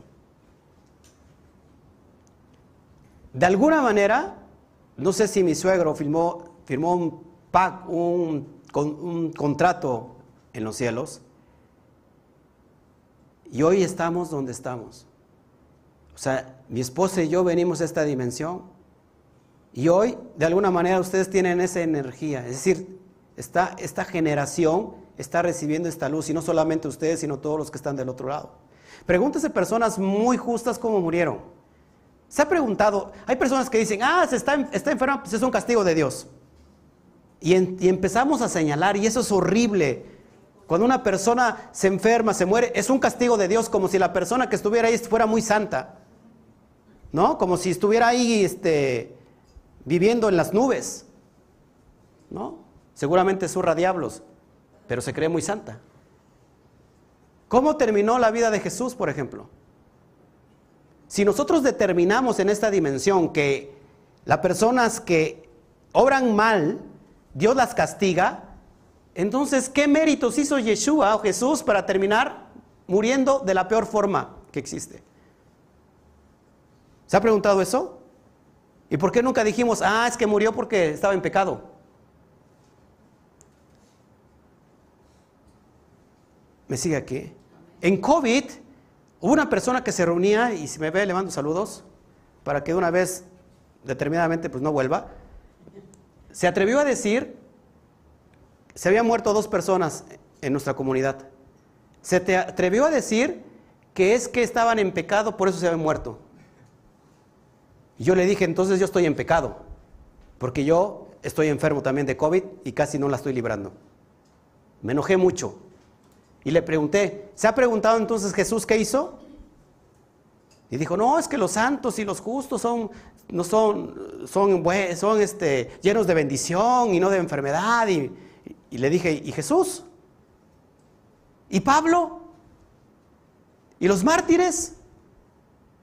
De alguna manera, no sé si mi suegro firmó, firmó un, un, un contrato en los cielos, y hoy estamos donde estamos. O sea, mi esposa y yo venimos a esta dimensión. Y hoy, de alguna manera, ustedes tienen esa energía. Es decir, esta, esta generación está recibiendo esta luz. Y no solamente ustedes, sino todos los que están del otro lado. Pregúntese personas muy justas cómo murieron. Se ha preguntado, hay personas que dicen, ah, se está, está enferma, pues es un castigo de Dios. Y, y empezamos a señalar, y eso es horrible. Cuando una persona se enferma, se muere, es un castigo de Dios, como si la persona que estuviera ahí fuera muy santa. ¿No? Como si estuviera ahí este, viviendo en las nubes. ¿No? Seguramente surra diablos, pero se cree muy santa. ¿Cómo terminó la vida de Jesús, por ejemplo? Si nosotros determinamos en esta dimensión que las personas que obran mal, Dios las castiga, entonces, ¿qué méritos hizo Yeshua o Jesús para terminar muriendo de la peor forma que existe? ¿Se ha preguntado eso? ¿Y por qué nunca dijimos, ah, es que murió porque estaba en pecado? ¿Me sigue aquí? En COVID hubo una persona que se reunía, y si me ve le mando saludos, para que de una vez determinadamente pues no vuelva, se atrevió a decir se habían muerto dos personas en nuestra comunidad. Se te atrevió a decir que es que estaban en pecado, por eso se habían muerto. Y yo le dije, entonces yo estoy en pecado, porque yo estoy enfermo también de COVID y casi no la estoy librando. Me enojé mucho. Y le pregunté, ¿se ha preguntado entonces Jesús qué hizo? Y dijo, no, es que los santos y los justos son, no son, son, son este, llenos de bendición y no de enfermedad. Y, y le dije, ¿y Jesús? ¿Y Pablo? ¿Y los mártires?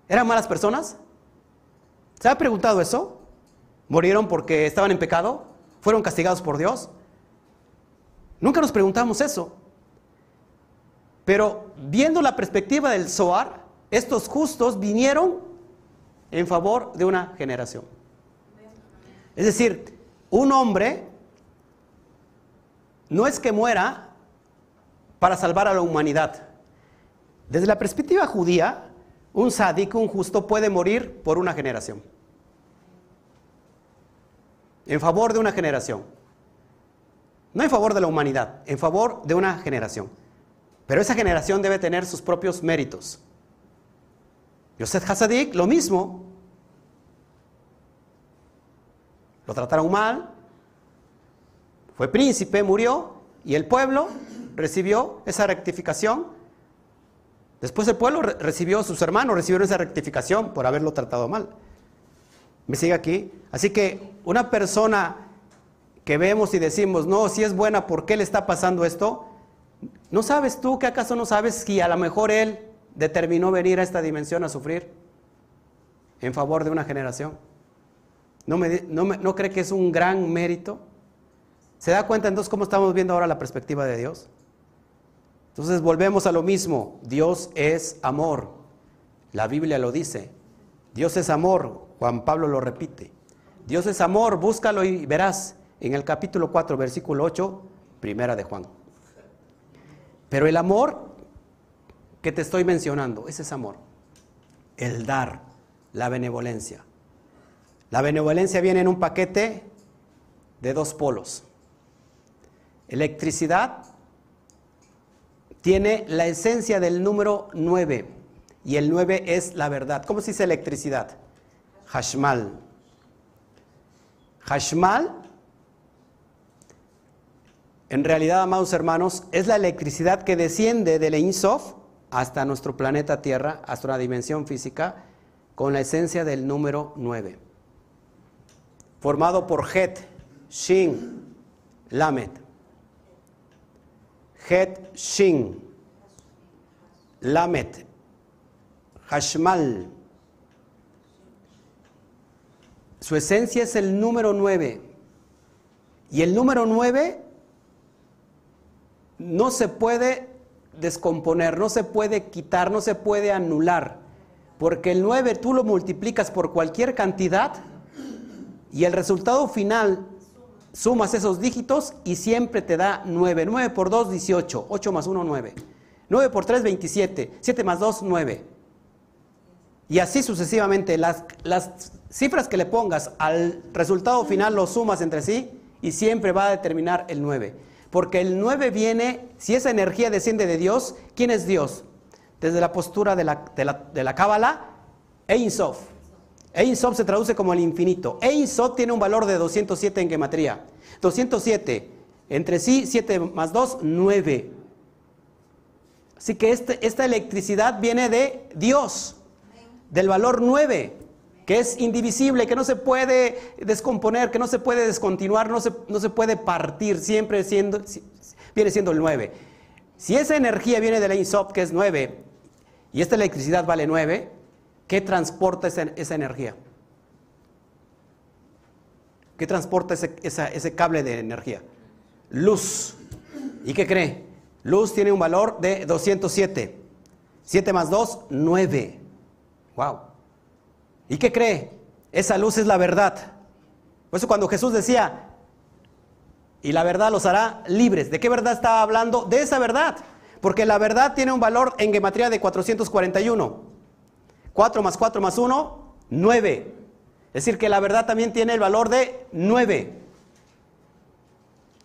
¿Eran malas personas? ¿Se ha preguntado eso? ¿Murieron porque estaban en pecado? ¿Fueron castigados por Dios? Nunca nos preguntamos eso. Pero viendo la perspectiva del Zohar, estos justos vinieron en favor de una generación. Es decir, un hombre no es que muera para salvar a la humanidad. Desde la perspectiva judía, un sádico, un justo, puede morir por una generación. En favor de una generación. No en favor de la humanidad, en favor de una generación. Pero esa generación debe tener sus propios méritos. Yosef Hasadik, lo mismo. Lo trataron mal, fue príncipe, murió y el pueblo recibió esa rectificación Después el pueblo recibió, sus hermanos recibieron esa rectificación por haberlo tratado mal. ¿Me sigue aquí? Así que una persona que vemos y decimos, no, si es buena, ¿por qué le está pasando esto? ¿No sabes tú que acaso no sabes si a lo mejor él determinó venir a esta dimensión a sufrir en favor de una generación? ¿No, me, no, ¿No cree que es un gran mérito? ¿Se da cuenta entonces cómo estamos viendo ahora la perspectiva de Dios? Entonces volvemos a lo mismo. Dios es amor. La Biblia lo dice. Dios es amor. Juan Pablo lo repite. Dios es amor. Búscalo y verás en el capítulo 4, versículo 8, primera de Juan. Pero el amor que te estoy mencionando, ese es amor. El dar, la benevolencia. La benevolencia viene en un paquete de dos polos. Electricidad tiene la esencia del número 9 y el 9 es la verdad. ¿Cómo se dice electricidad? Hashmal. Hashmal, en realidad, amados hermanos, es la electricidad que desciende del Insof hasta nuestro planeta Tierra, hasta una dimensión física, con la esencia del número 9. Formado por Het, Shin, Lamed. Het Shin, Lamet, Hashmal. Su esencia es el número 9. Y el número 9 no se puede descomponer, no se puede quitar, no se puede anular. Porque el 9 tú lo multiplicas por cualquier cantidad y el resultado final sumas esos dígitos y siempre te da 9. 9 por 2, 18. 8 más 1, 9. 9 por 3, 27. 7 más 2, 9. Y así sucesivamente. Las, las cifras que le pongas al resultado final lo sumas entre sí y siempre va a determinar el 9. Porque el 9 viene, si esa energía desciende de Dios, ¿quién es Dios? Desde la postura de la, de la, de la Cábala, Ein Sof. Ein Sof se traduce como el infinito. Ein Sof tiene un valor de 207 en gematría. 207. Entre sí, 7 más 2, 9. Así que este, esta electricidad viene de Dios, del valor 9, que es indivisible, que no se puede descomponer, que no se puede descontinuar, no se, no se puede partir, siempre siendo, viene siendo el 9. Si esa energía viene del Ein Sof, que es 9, y esta electricidad vale 9, ¿Qué transporta esa, energía? ¿Qué transporta ese, ese cable de energía? Luz. ¿Y qué cree? Luz tiene un valor de 207. 7 más 2, 9. Wow. ¿Y qué cree? Esa luz es la verdad. Por eso cuando Jesús decía, y la verdad los hará libres, ¿de qué verdad estaba hablando? De esa verdad. Porque la verdad tiene un valor en gematría de 441. 4 más 4 más 1, 9. Es decir, que la verdad también tiene el valor de 9.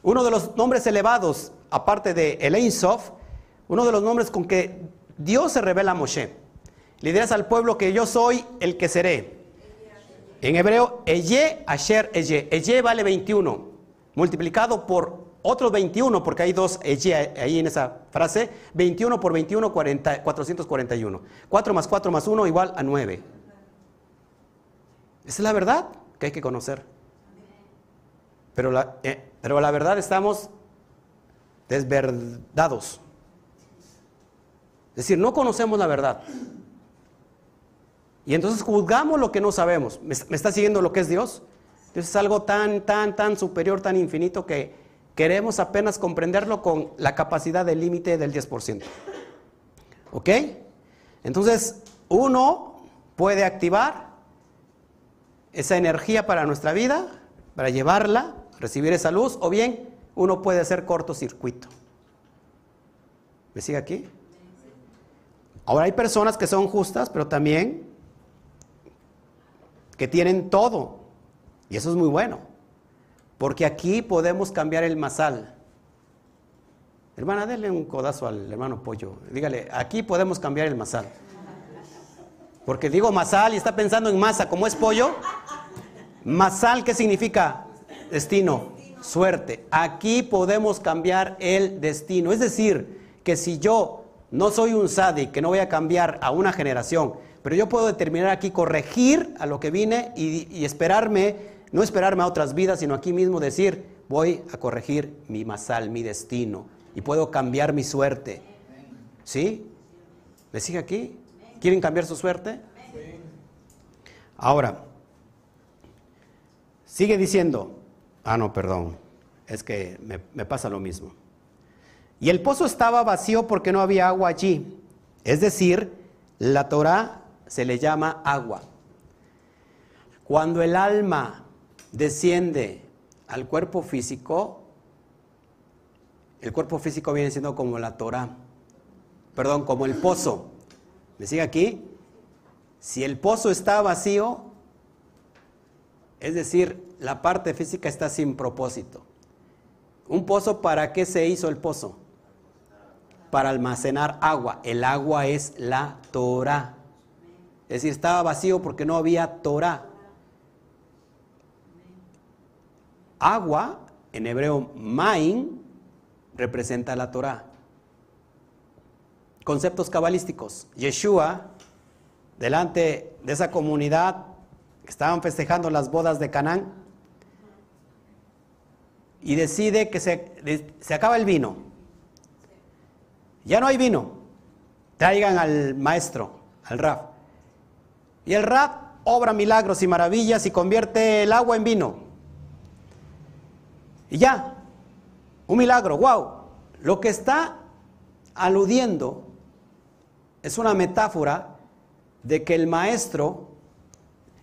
Uno de los nombres elevados, aparte de el Sof, uno de los nombres con que Dios se revela a Moshe. Lideras al pueblo que yo soy el que seré. En hebreo, Eye Asher Eye. Eye vale 21, multiplicado por otros 21, porque hay dos ahí en esa frase, 21 por 21, 40, 441. 4 más 4 más 1 igual a 9. Esa es la verdad que hay que conocer. Pero la, eh, pero la verdad estamos desverdados. Es decir, no conocemos la verdad. Y entonces juzgamos lo que no sabemos. ¿Me, me está siguiendo lo que es Dios? Dios es algo tan, tan, tan superior, tan infinito que queremos apenas comprenderlo con la capacidad del límite del 10%. ¿Ok? Entonces, uno puede activar esa energía para nuestra vida, para llevarla, recibir esa luz, o bien uno puede hacer cortocircuito. ¿Me sigue aquí? Ahora hay personas que son justas, pero también que tienen todo. Y eso es muy bueno. Porque aquí podemos cambiar el masal. Hermana, denle un codazo al hermano Pollo. Dígale, aquí podemos cambiar el masal. Porque digo masal y está pensando en masa, como es pollo. Masal, ¿qué significa? Destino, suerte. Aquí podemos cambiar el destino. Es decir, que si yo No soy un sadi que no voy a cambiar a una generación, pero yo puedo determinar aquí corregir a lo que vine y, y esperarme, no esperarme a otras vidas, sino aquí mismo decir, voy a corregir mi masal, mi destino, y puedo cambiar mi suerte. ¿Sí? ¿Me sigue aquí? ¿Quieren cambiar su suerte? Ahora, sigue diciendo, ah, no, perdón, es que me, me pasa lo mismo. Y el pozo estaba vacío porque no había agua allí. Es decir, la Torah se le llama agua. Cuando el alma desciende al cuerpo físico, el cuerpo físico viene siendo como la Torah, perdón, como el pozo. ¿Me sigue aquí? Si el pozo está vacío, es decir, la parte física está sin propósito. ¿Un pozo para qué se hizo el pozo? Para almacenar agua. El agua es la Torah. Es decir, estaba vacío porque no había Torah. Agua, en hebreo main, representa la Torah. Conceptos cabalísticos. Yeshua, delante de esa comunidad que estaban festejando las bodas de Canaán, y decide que se, se acaba el vino. Ya no hay vino. Traigan al maestro, al Rab. Y el Rab obra milagros y maravillas y convierte el agua en vino. Y ya, un milagro, wow. Lo que está aludiendo es una metáfora de que el maestro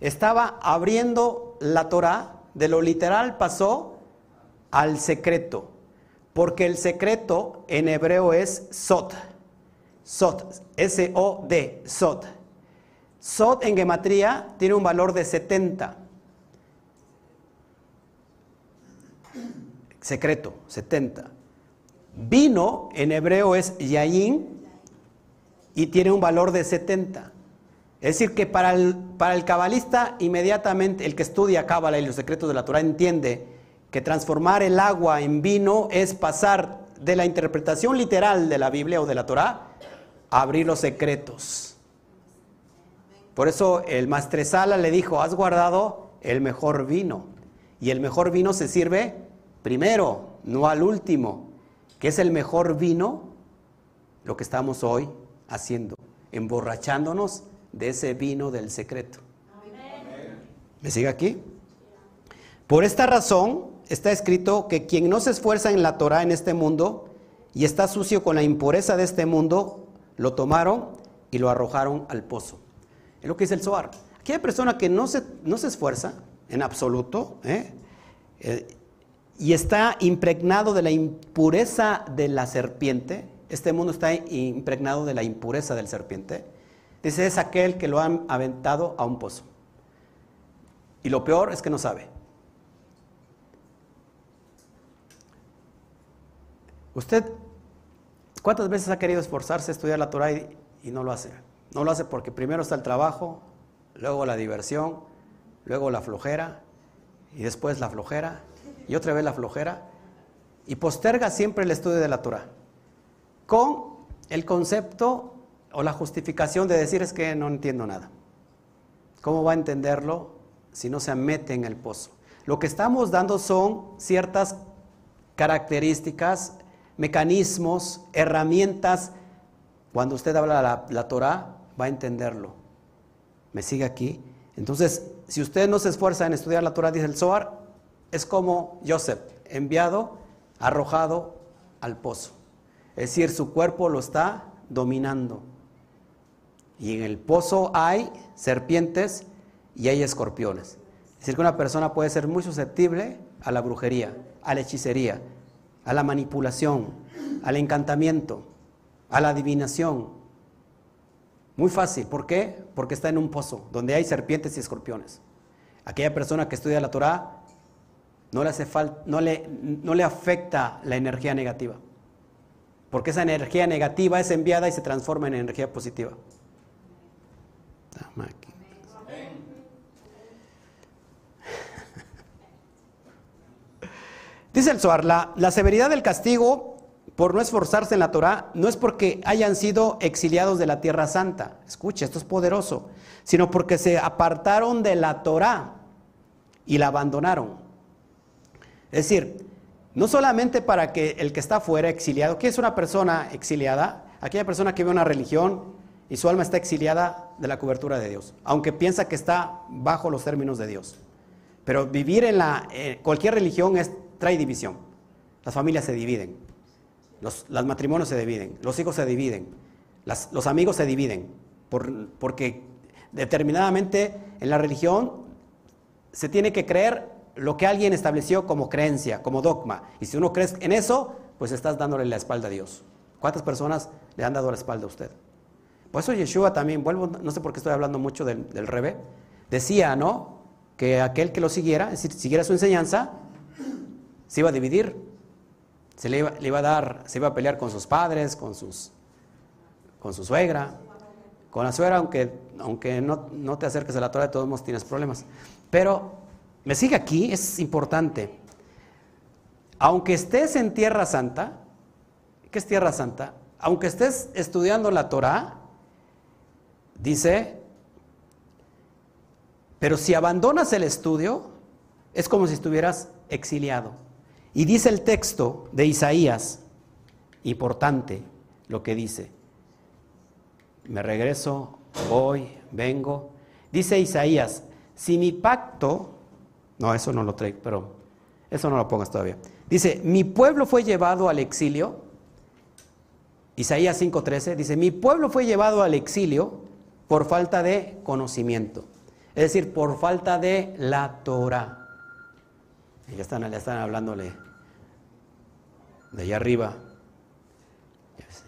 estaba abriendo la Torah, de lo literal pasó al secreto, porque el secreto en hebreo es sot, sot, S-O-D, sot. Sot en gematría tiene un valor de 70. Secreto, 70. Vino en hebreo es yayin y tiene un valor de 70. Es decir, que para el, para el cabalista, inmediatamente el que estudia cábala y los secretos de la Torah entiende que transformar el agua en vino es pasar de la interpretación literal de la Biblia o de la Torah a abrir los secretos. Por eso el maestresala le dijo, has guardado el mejor vino. Y el mejor vino se sirve primero, no al último, que es el mejor vino, lo que estamos hoy haciendo, emborrachándonos de ese vino del secreto. ¿Me sigue aquí? Por esta razón está escrito que quien no se esfuerza en la Torah en este mundo y está sucio con la impureza de este mundo, lo tomaron y lo arrojaron al pozo. Es lo que dice el Zohar. Aquella persona que no se, no se esfuerza en absoluto ¿eh? Eh, y está impregnado de la impureza de la serpiente, este mundo está impregnado de la impureza del serpiente, dice es aquel que lo han aventado a un pozo. Y lo peor es que no sabe. Usted, ¿cuántas veces ha querido esforzarse a estudiar la Torah y, y no lo hace? No lo hace porque primero está el trabajo, luego la diversión, luego la flojera y después la flojera y otra vez la flojera y posterga siempre el estudio de la Torah con el concepto o la justificación de decir es que no entiendo nada. ¿Cómo va a entenderlo si no se mete en el pozo? Lo que estamos dando son ciertas características mecanismos, herramientas. Cuando usted habla la, la Torah, va a entenderlo. ¿Me sigue aquí? Entonces, si usted no se esfuerza en estudiar la Torah, dice el Zohar, es como Joseph, enviado, arrojado al pozo. Es decir, su cuerpo lo está dominando. Y en el pozo hay serpientes y hay escorpiones. Es decir, que una persona puede ser muy susceptible a la brujería, a la hechicería, a la manipulación, al encantamiento, a la adivinación. Muy fácil. ¿Por qué? Porque está en un pozo donde hay serpientes y escorpiones. Aquella persona que estudia la Torah no le, hace no le, no le afecta la energía negativa. Porque esa energía negativa es enviada y se transforma en energía positiva. Dice el Zohar, la, severidad del castigo por no esforzarse en la Torah, no es porque hayan sido exiliados de la tierra santa, escuche, esto es poderoso, sino porque se apartaron de la Torah y la abandonaron. Es decir, no solamente para que el que está fuera exiliado, que es una persona exiliada, aquella persona que ve una religión y su alma está exiliada de la cobertura de Dios, aunque piensa que está bajo los términos de Dios. Pero vivir en la, eh, cualquier religión es, trae división. Las familias se dividen, los, matrimonios se dividen, los hijos se dividen, los amigos se dividen, porque determinadamente en la religión se tiene que creer lo que alguien estableció como creencia, como dogma. Y si uno cree en eso, pues estás dándole la espalda a Dios. ¿Cuántas personas le han dado la espalda a usted? Por eso Yeshua también, vuelvo, no sé por qué estoy hablando mucho del, del decía, ¿no? Que aquel que lo siguiera, es decir, siguiera su enseñanza, se iba a dividir, se le iba, le iba a dar, se iba a pelear con sus padres, con, sus, con su suegra, con la suegra, aunque, aunque no, no te acerques a la Torah, de todos modos tienes problemas. Pero me sigue aquí, es importante. Aunque estés en Tierra Santa, ¿qué es Tierra Santa? Aunque estés estudiando la Torah, dice, pero si abandonas el estudio, es como si estuvieras exiliado. Y dice el texto de Isaías, importante lo que dice, me regreso, voy, vengo. Dice Isaías, si mi pacto no, eso no lo traigo, pero eso no lo pongas todavía. Dice, mi pueblo fue llevado al exilio. Isaías 5:13 dice, mi pueblo fue llevado al exilio por falta de conocimiento. Es decir, por falta de la Torah. Ya están, ya están hablándole de allá arriba.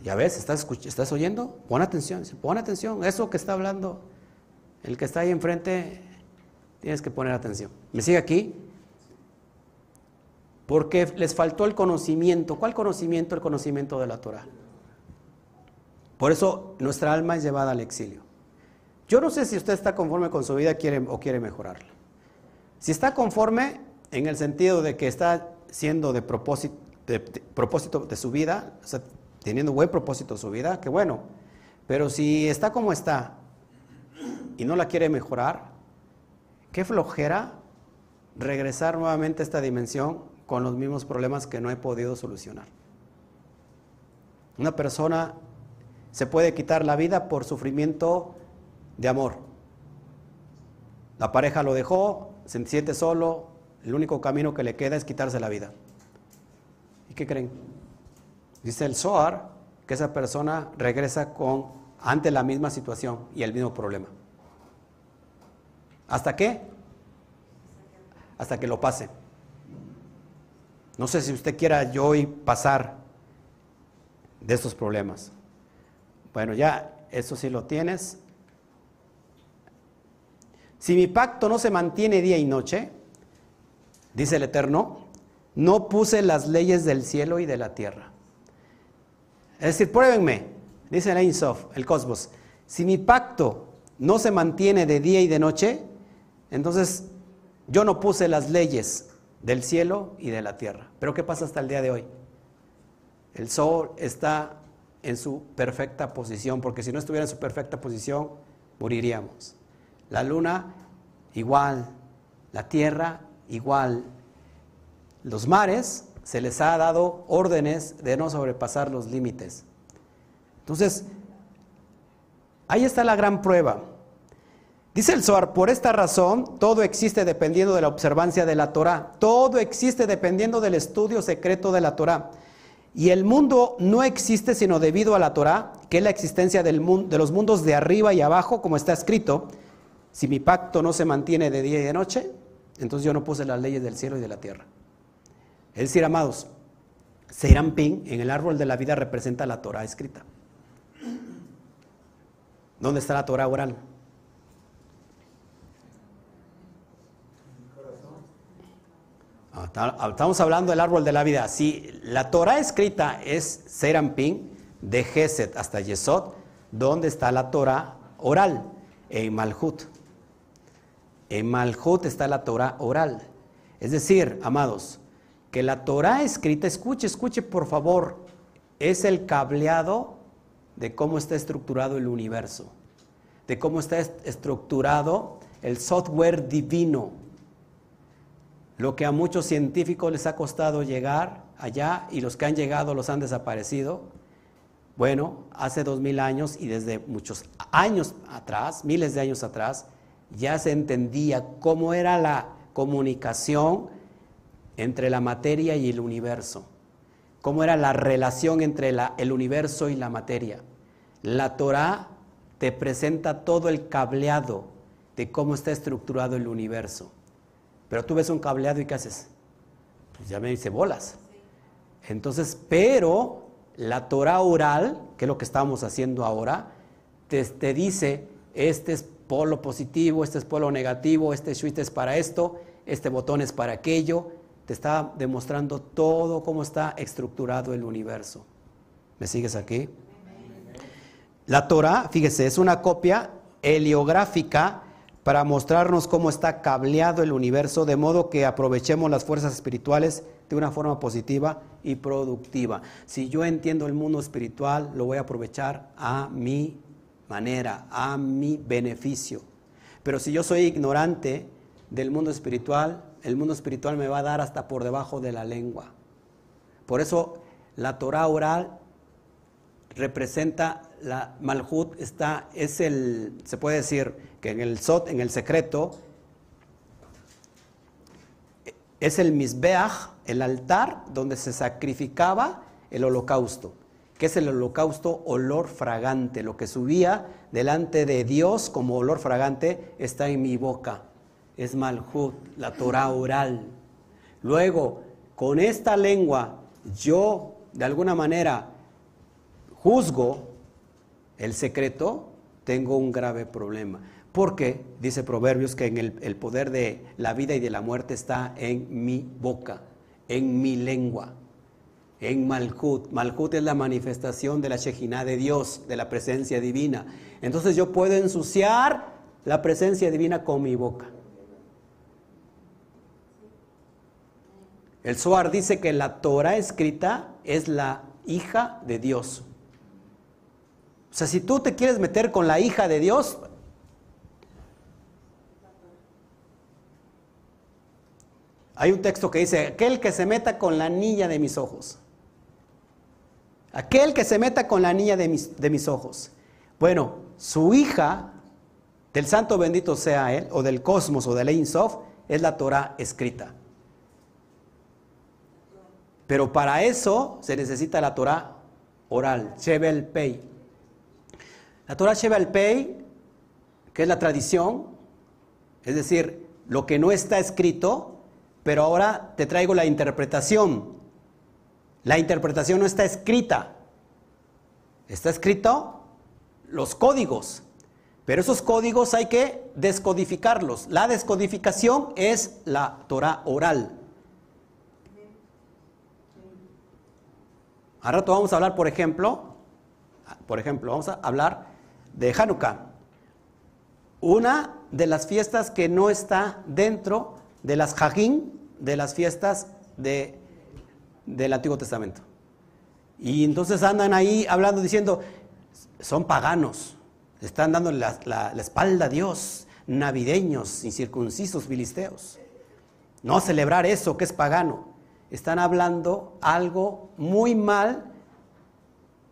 Ya ves, ¿estás, ¿estás oyendo? Pon atención, pon atención. Eso que está hablando el que está ahí enfrente Tienes que poner atención. ¿Me sigue aquí? Porque les faltó el conocimiento. ¿Cuál conocimiento? El conocimiento de la Torah. Por eso nuestra alma es llevada al exilio. Yo no sé si usted está conforme con su vida quiere, o quiere mejorarla. Si está conforme en el sentido de que está siendo de propósito de, propósito de su vida, o sea, teniendo buen propósito su vida, qué bueno. Pero si está como está y no la quiere mejorar, Qué flojera regresar nuevamente a esta dimensión con los mismos problemas que no he podido solucionar. Una persona se puede quitar la vida por sufrimiento de amor. La pareja lo dejó, se siente solo, el único camino que le queda es quitarse la vida. ¿Y qué creen? Dice el Zohar que esa persona regresa con ante la misma situación y el mismo problema. ¿Hasta qué? Hasta que lo pase. No sé si usted quiera yo hoy pasar de estos problemas. Bueno, ya eso sí lo tienes. Si mi pacto no se mantiene día y noche, dice el Eterno, no puse las leyes del cielo y de la tierra. Es decir, pruébenme, dice el Sof, el cosmos, si mi pacto no se mantiene de día y de noche, entonces, yo no puse las leyes del cielo y de la tierra. Pero ¿qué pasa hasta el día de hoy? El sol está en su perfecta posición, porque si no estuviera en su perfecta posición, moriríamos. La luna igual, la tierra igual. Los mares se les ha dado órdenes de no sobrepasar los límites. Entonces, ahí está la gran prueba. Dice el Zohar, por esta razón todo existe dependiendo de la observancia de la Torah, todo existe dependiendo del estudio secreto de la Torah. Y el mundo no existe sino debido a la Torah, que es la existencia del mundo, de los mundos de arriba y abajo, como está escrito. Si mi pacto no se mantiene de día y de noche, entonces yo no puse las leyes del cielo y de la tierra. Es decir, amados, Ping en el árbol de la vida representa la Torah escrita. ¿Dónde está la Torah oral? Estamos hablando del árbol de la vida. Si la Torah escrita es Serampín, de Geset hasta Yesod, ¿dónde está la Torah oral? En Malhut. En Malhut está la Torah oral. Es decir, amados, que la Torah escrita, escuche, escuche por favor es el cableado de cómo está estructurado el universo, de cómo está estructurado el software divino. Lo que a muchos científicos les ha costado llegar allá y los que han llegado los han desaparecido. Bueno, hace dos mil años y desde muchos años atrás, miles de años atrás, ya se entendía cómo era la comunicación entre la materia y el universo, cómo era la relación entre el universo y la materia. La Torah te presenta todo el cableado de cómo está estructurado el universo. Pero tú ves un cableado y ¿qué haces? Pues ya me dice bolas. Entonces, pero la Torah oral, que es lo que estamos haciendo ahora, te, te dice, este es polo positivo, este es polo negativo, este switch es para esto, este botón es para aquello. Te está demostrando todo cómo está estructurado el universo. ¿Me sigues aquí? La Torah, fíjese, es una copia heliográfica para mostrarnos cómo está cableado el universo, de modo que aprovechemos las fuerzas espirituales de una forma positiva y productiva. Si yo entiendo el mundo espiritual, lo voy a aprovechar a mi manera, a mi beneficio. Pero si yo soy ignorante del mundo espiritual, el mundo espiritual me va a dar hasta por debajo de la lengua. Por eso la Torah oral representa la Malhut está es el se puede decir que en el Sot en el secreto es el Misbeach, el altar donde se sacrificaba el holocausto que es el holocausto olor fragante. Lo que subía delante de Dios como olor fragante está en mi boca. Es Malhut, la Torah oral. Luego, con esta lengua, yo de alguna manera juzgo el secreto, tengo un grave problema. Porque dice Proverbios que en el, poder de la vida y de la muerte está en mi boca, en mi lengua en Malkut. Malkut es la manifestación de la Shejinah de Dios, de la presencia divina. Entonces yo puedo ensuciar la presencia divina con mi boca. El Zohar dice que la Torah escrita es la hija de Dios. O sea, si tú te quieres meter con la hija de Dios, hay un texto que dice, aquel que se meta con la niña de mis ojos. Aquel que se meta con la niña de mis, de mis ojos. Bueno, su hija, del santo bendito sea él, o del cosmos, o del Ein Sof, es la Torah escrita. Pero para eso se necesita la Torah oral, Shebel Pei. La Torah Shebel Pei, que es la tradición, es decir, lo que no está escrito, pero ahora te traigo la interpretación. La interpretación no está escrita. Está escrito los códigos. Pero esos códigos hay que descodificarlos. La descodificación es la Torah oral. Ahora vamos a hablar, por ejemplo, por ejemplo, vamos a hablar de Hanukkah. Una de las fiestas que no está dentro de las Hagin, de las fiestas de del Antiguo Testamento. Y entonces andan ahí hablando, diciendo, son paganos, están dando la, la, espalda a Dios, navideños, incircuncisos, filisteos. No celebrar eso que es pagano. Están hablando algo muy mal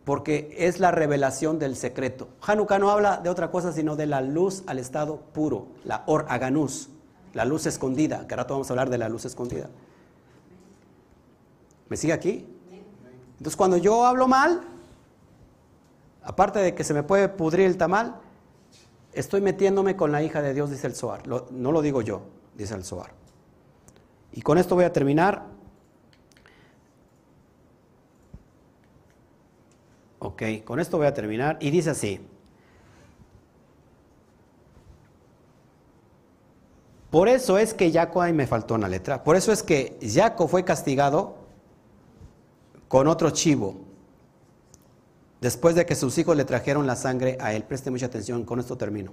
porque es la revelación del secreto. Hanukkah no habla de otra cosa sino de la luz al estado puro, la or aganus, la luz escondida, que ahora vamos a hablar de la luz escondida. ¿Me sigue aquí? Entonces cuando yo hablo mal, aparte de que se me puede pudrir el tamal, estoy metiéndome con la hija de Dios, dice el Zohar. no lo digo yo, dice el Zohar. Y con esto voy a terminar. Ok, con esto voy a terminar. Y dice así. Por eso es que Jacob, ahí me faltó una letra, por eso es que Jacob fue castigado con otro chivo, después de que sus hijos le trajeron la sangre a él. Preste mucha atención, con esto termino.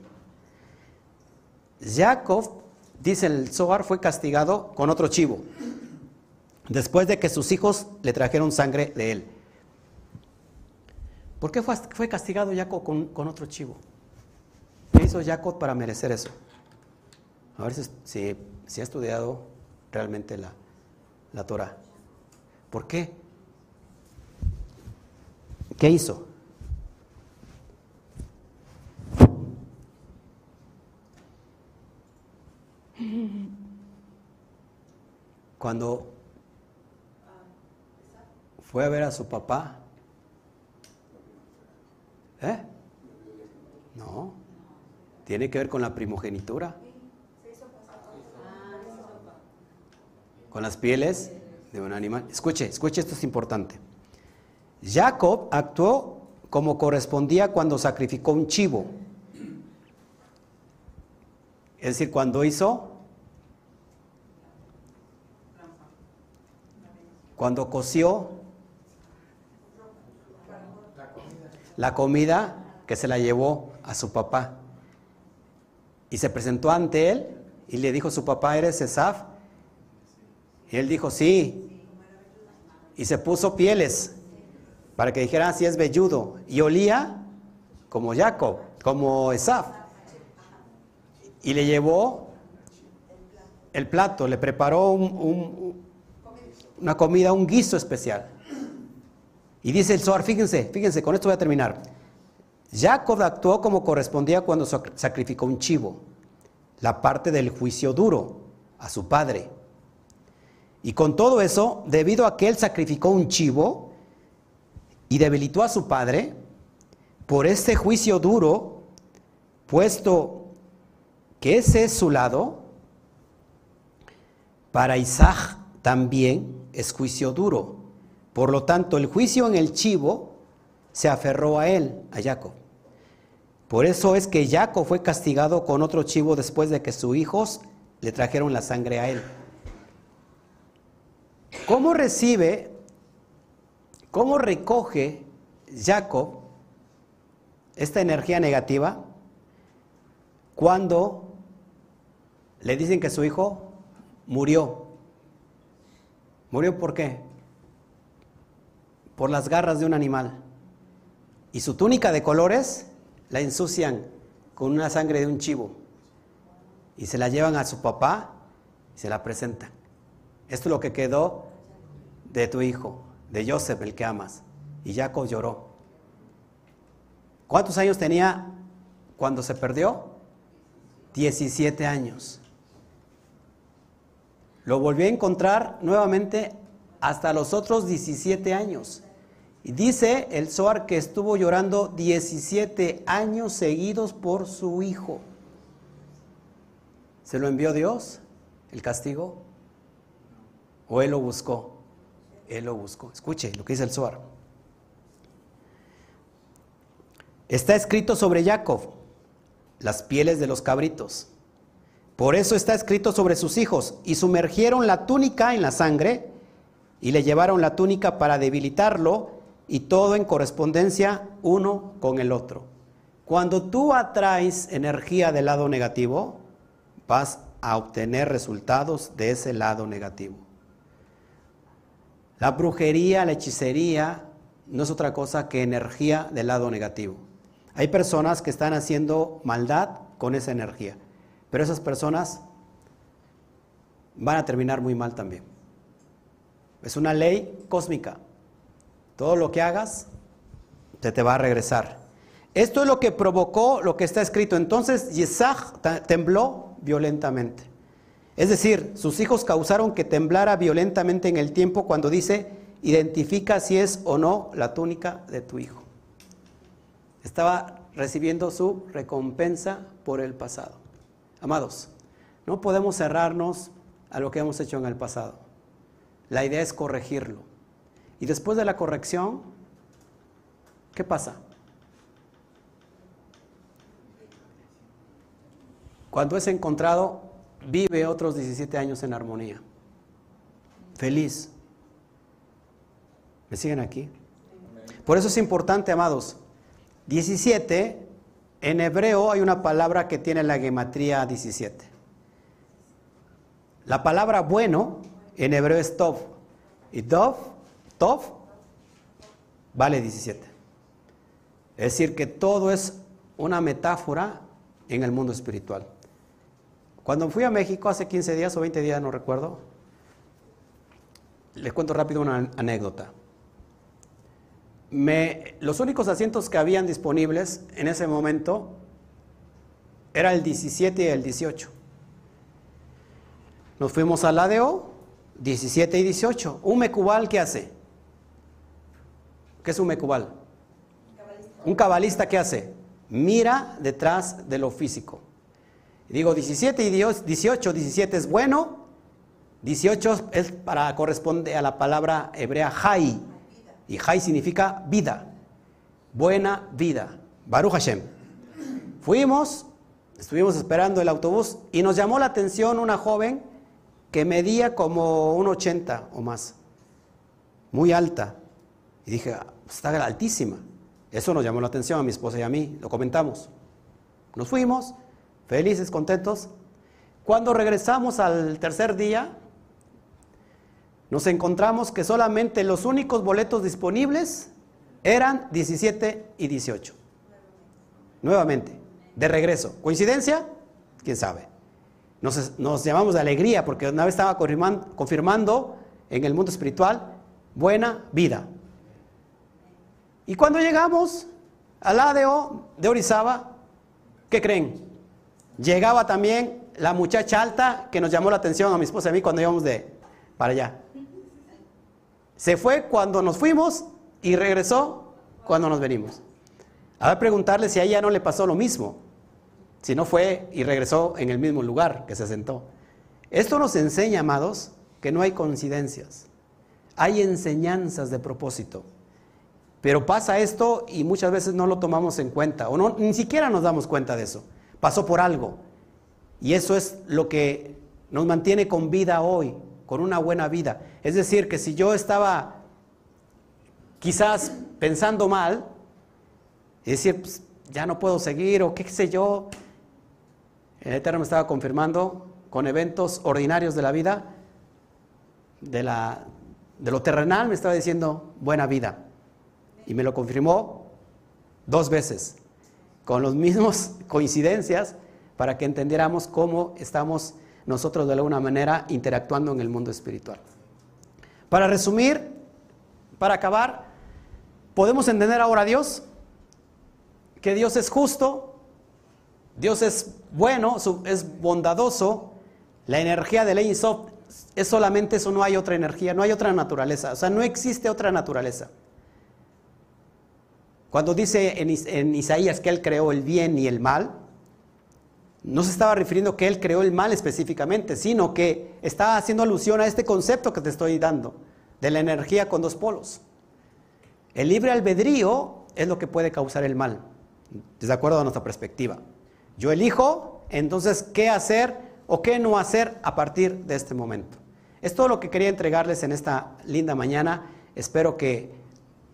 Jacob, dice el Zohar, fue castigado con otro chivo, después de que sus hijos le trajeron sangre de él. ¿Por qué fue, fue castigado Jacob con, con, otro chivo? ¿Qué hizo Jacob para merecer eso? A ver si, si, ha estudiado realmente la, la Torah. ¿Por qué? ¿Qué hizo? Cuando fue a ver a su papá, ¿eh? No, tiene que ver con la primogenitura. Con las pieles de un animal. Escuche, escuche, esto es importante. Jacob actuó como correspondía cuando sacrificó un chivo. Es decir, cuando hizo cuando coció la comida que se la llevó a su papá. Y se presentó ante él y le dijo, su papá eres Esaf. Y él dijo, sí. Y se puso pieles para que dijeran si es velludo. Y olía como Jacob, como Esaf. Y le llevó el plato, le preparó un, una comida, un guiso especial. Y dice el Zohar, fíjense, fíjense, con esto voy a terminar. Jacob actuó como correspondía cuando sacrificó un chivo, la parte del juicio duro a su padre. Y con todo eso, debido a que él sacrificó un chivo y debilitó a su padre, por este juicio duro, puesto que ese es su lado, para Isaac también es juicio duro. Por lo tanto, el juicio en el chivo se aferró a él, a Jacob. Por eso es que Jacob fue castigado con otro chivo después de que sus hijos le trajeron la sangre a él. ¿Cómo recibe, cómo recoge Jacob esta energía negativa cuando le dicen que su hijo murió? ¿Murió por qué? Por las garras de un animal. Y su túnica de colores la ensucian con una sangre de un chivo. Y se la llevan a su papá y se la presentan. Esto es lo que quedó de tu hijo, de Joseph, el que amas. Y Jacob lloró. ¿Cuántos años tenía cuando se perdió? 17 años. Lo volvió a encontrar nuevamente hasta los otros 17 años. Y dice el Zohar que estuvo llorando 17 años seguidos por su hijo. ¿Se lo envió Dios el castigo? ¿O él lo buscó? Él lo buscó. Escuche lo que dice el Zohar. Está escrito sobre Jacob, las pieles de los cabritos. Por eso está escrito sobre sus hijos, y sumergieron la túnica en la sangre, y le llevaron la túnica para debilitarlo, y todo en correspondencia uno con el otro. Cuando tú atraes energía del lado negativo, vas a obtener resultados de ese lado negativo. La brujería, la hechicería, no es otra cosa que energía del lado negativo. Hay personas que están haciendo maldad con esa energía. Pero esas personas van a terminar muy mal también. Es una ley cósmica. Todo lo que hagas se te va a regresar. Esto es lo que provocó lo que está escrito. Entonces Yesach tembló violentamente. Es decir, sus hijos causaron que temblara violentamente en el tiempo cuando dice, identifica si es o no la túnica de tu hijo. Estaba recibiendo su recompensa por el pasado. Amados, no podemos cerrarnos a lo que hemos hecho en el pasado. La idea es corregirlo. Y después de la corrección, ¿qué pasa? Cuando es encontrado, vive otros 17 años en armonía. Feliz. ¿Me siguen aquí? Por eso es importante, amados. 17 en hebreo hay una palabra que tiene la gematría 17. La palabra bueno en hebreo es tov. Y tov, tov, vale 17. Es decir, que todo es una metáfora en el mundo espiritual. Cuando fui a México hace 15 días o 20 días, no recuerdo, les cuento rápido una anécdota. los únicos asientos que habían disponibles en ese momento era el 17 y el 18. Nos fuimos al ADO, 17 y 18. ¿Un mecubal qué hace? ¿Qué es un mecubal? Un cabalista qué hace? Mira detrás de lo físico. Digo 17 y 18, 17 es bueno, 18 es para corresponde a la palabra hebrea Jai. Y Jai significa vida, buena vida. Baruch Hashem. Fuimos, estuvimos esperando el autobús y nos llamó la atención una joven que medía como un 80 o más, muy alta. Y dije, está altísima. Eso nos llamó la atención a mi esposa y a mí, lo comentamos. Nos fuimos, felices, contentos. Cuando regresamos al tercer día, nos encontramos que solamente los únicos boletos disponibles eran 17 y 18. Nuevamente, de regreso. ¿Coincidencia? ¿Quién sabe? Nos, llamamos de alegría porque una vez estaba confirmando en el mundo espiritual buena vida. Y cuando llegamos al ADO de Orizaba, ¿qué creen? Llegaba también la muchacha alta que nos llamó la atención a mi esposa y a mí cuando íbamos de para allá. Se fue cuando nos fuimos y regresó cuando nos venimos. A ver, preguntarle si a ella no le pasó lo mismo. Si no fue y regresó en el mismo lugar que se sentó. Esto nos enseña, amados, que no hay coincidencias. Hay enseñanzas de propósito. Pero pasa esto y muchas veces no lo tomamos en cuenta o ni siquiera nos damos cuenta de eso. Pasó por algo. Y eso es lo que nos mantiene con vida hoy, con una buena vida. Es decir, que si yo estaba quizás pensando mal, y decir, pues, ya no puedo seguir o qué sé yo, el Eterno me estaba confirmando con eventos ordinarios de la vida, de, la, de lo terrenal, me estaba diciendo buena vida. Y me lo confirmó dos veces, con las mismas coincidencias, para que entendiéramos cómo estamos nosotros de alguna manera interactuando en el mundo espiritual. Para resumir, para acabar, podemos entender ahora a Dios, que Dios es justo, Dios es bueno, es bondadoso, la energía de Ein es solamente eso, no hay otra energía, no hay otra naturaleza, o sea, no existe otra naturaleza. Cuando dice en, Isaías que Él creó el bien y el mal, no se estaba refiriendo que Él creó el mal específicamente, sino que estaba haciendo alusión a este concepto que te estoy dando, de la energía con dos polos. El libre albedrío es lo que puede causar el mal, de acuerdo a nuestra perspectiva. Yo elijo, entonces, qué hacer o qué no hacer a partir de este momento. Es todo lo que quería entregarles en esta linda mañana. Espero que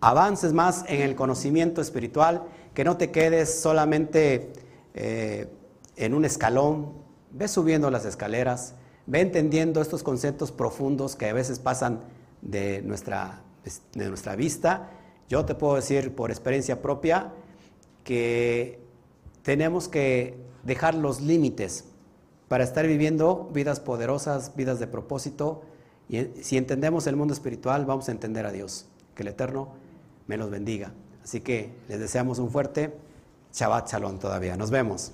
avances más en el conocimiento espiritual, que no te quedes solamente eh, en un escalón, ve subiendo las escaleras, ve entendiendo estos conceptos profundos que a veces pasan de nuestra, de nuestra vista. Yo te puedo decir por experiencia propia que tenemos que dejar los límites para estar viviendo vidas poderosas, vidas de propósito. Y si entendemos el mundo espiritual, vamos a entender a Dios. Que el Eterno me los bendiga. Así que les deseamos un fuerte Shabbat Shalom todavía. Nos vemos.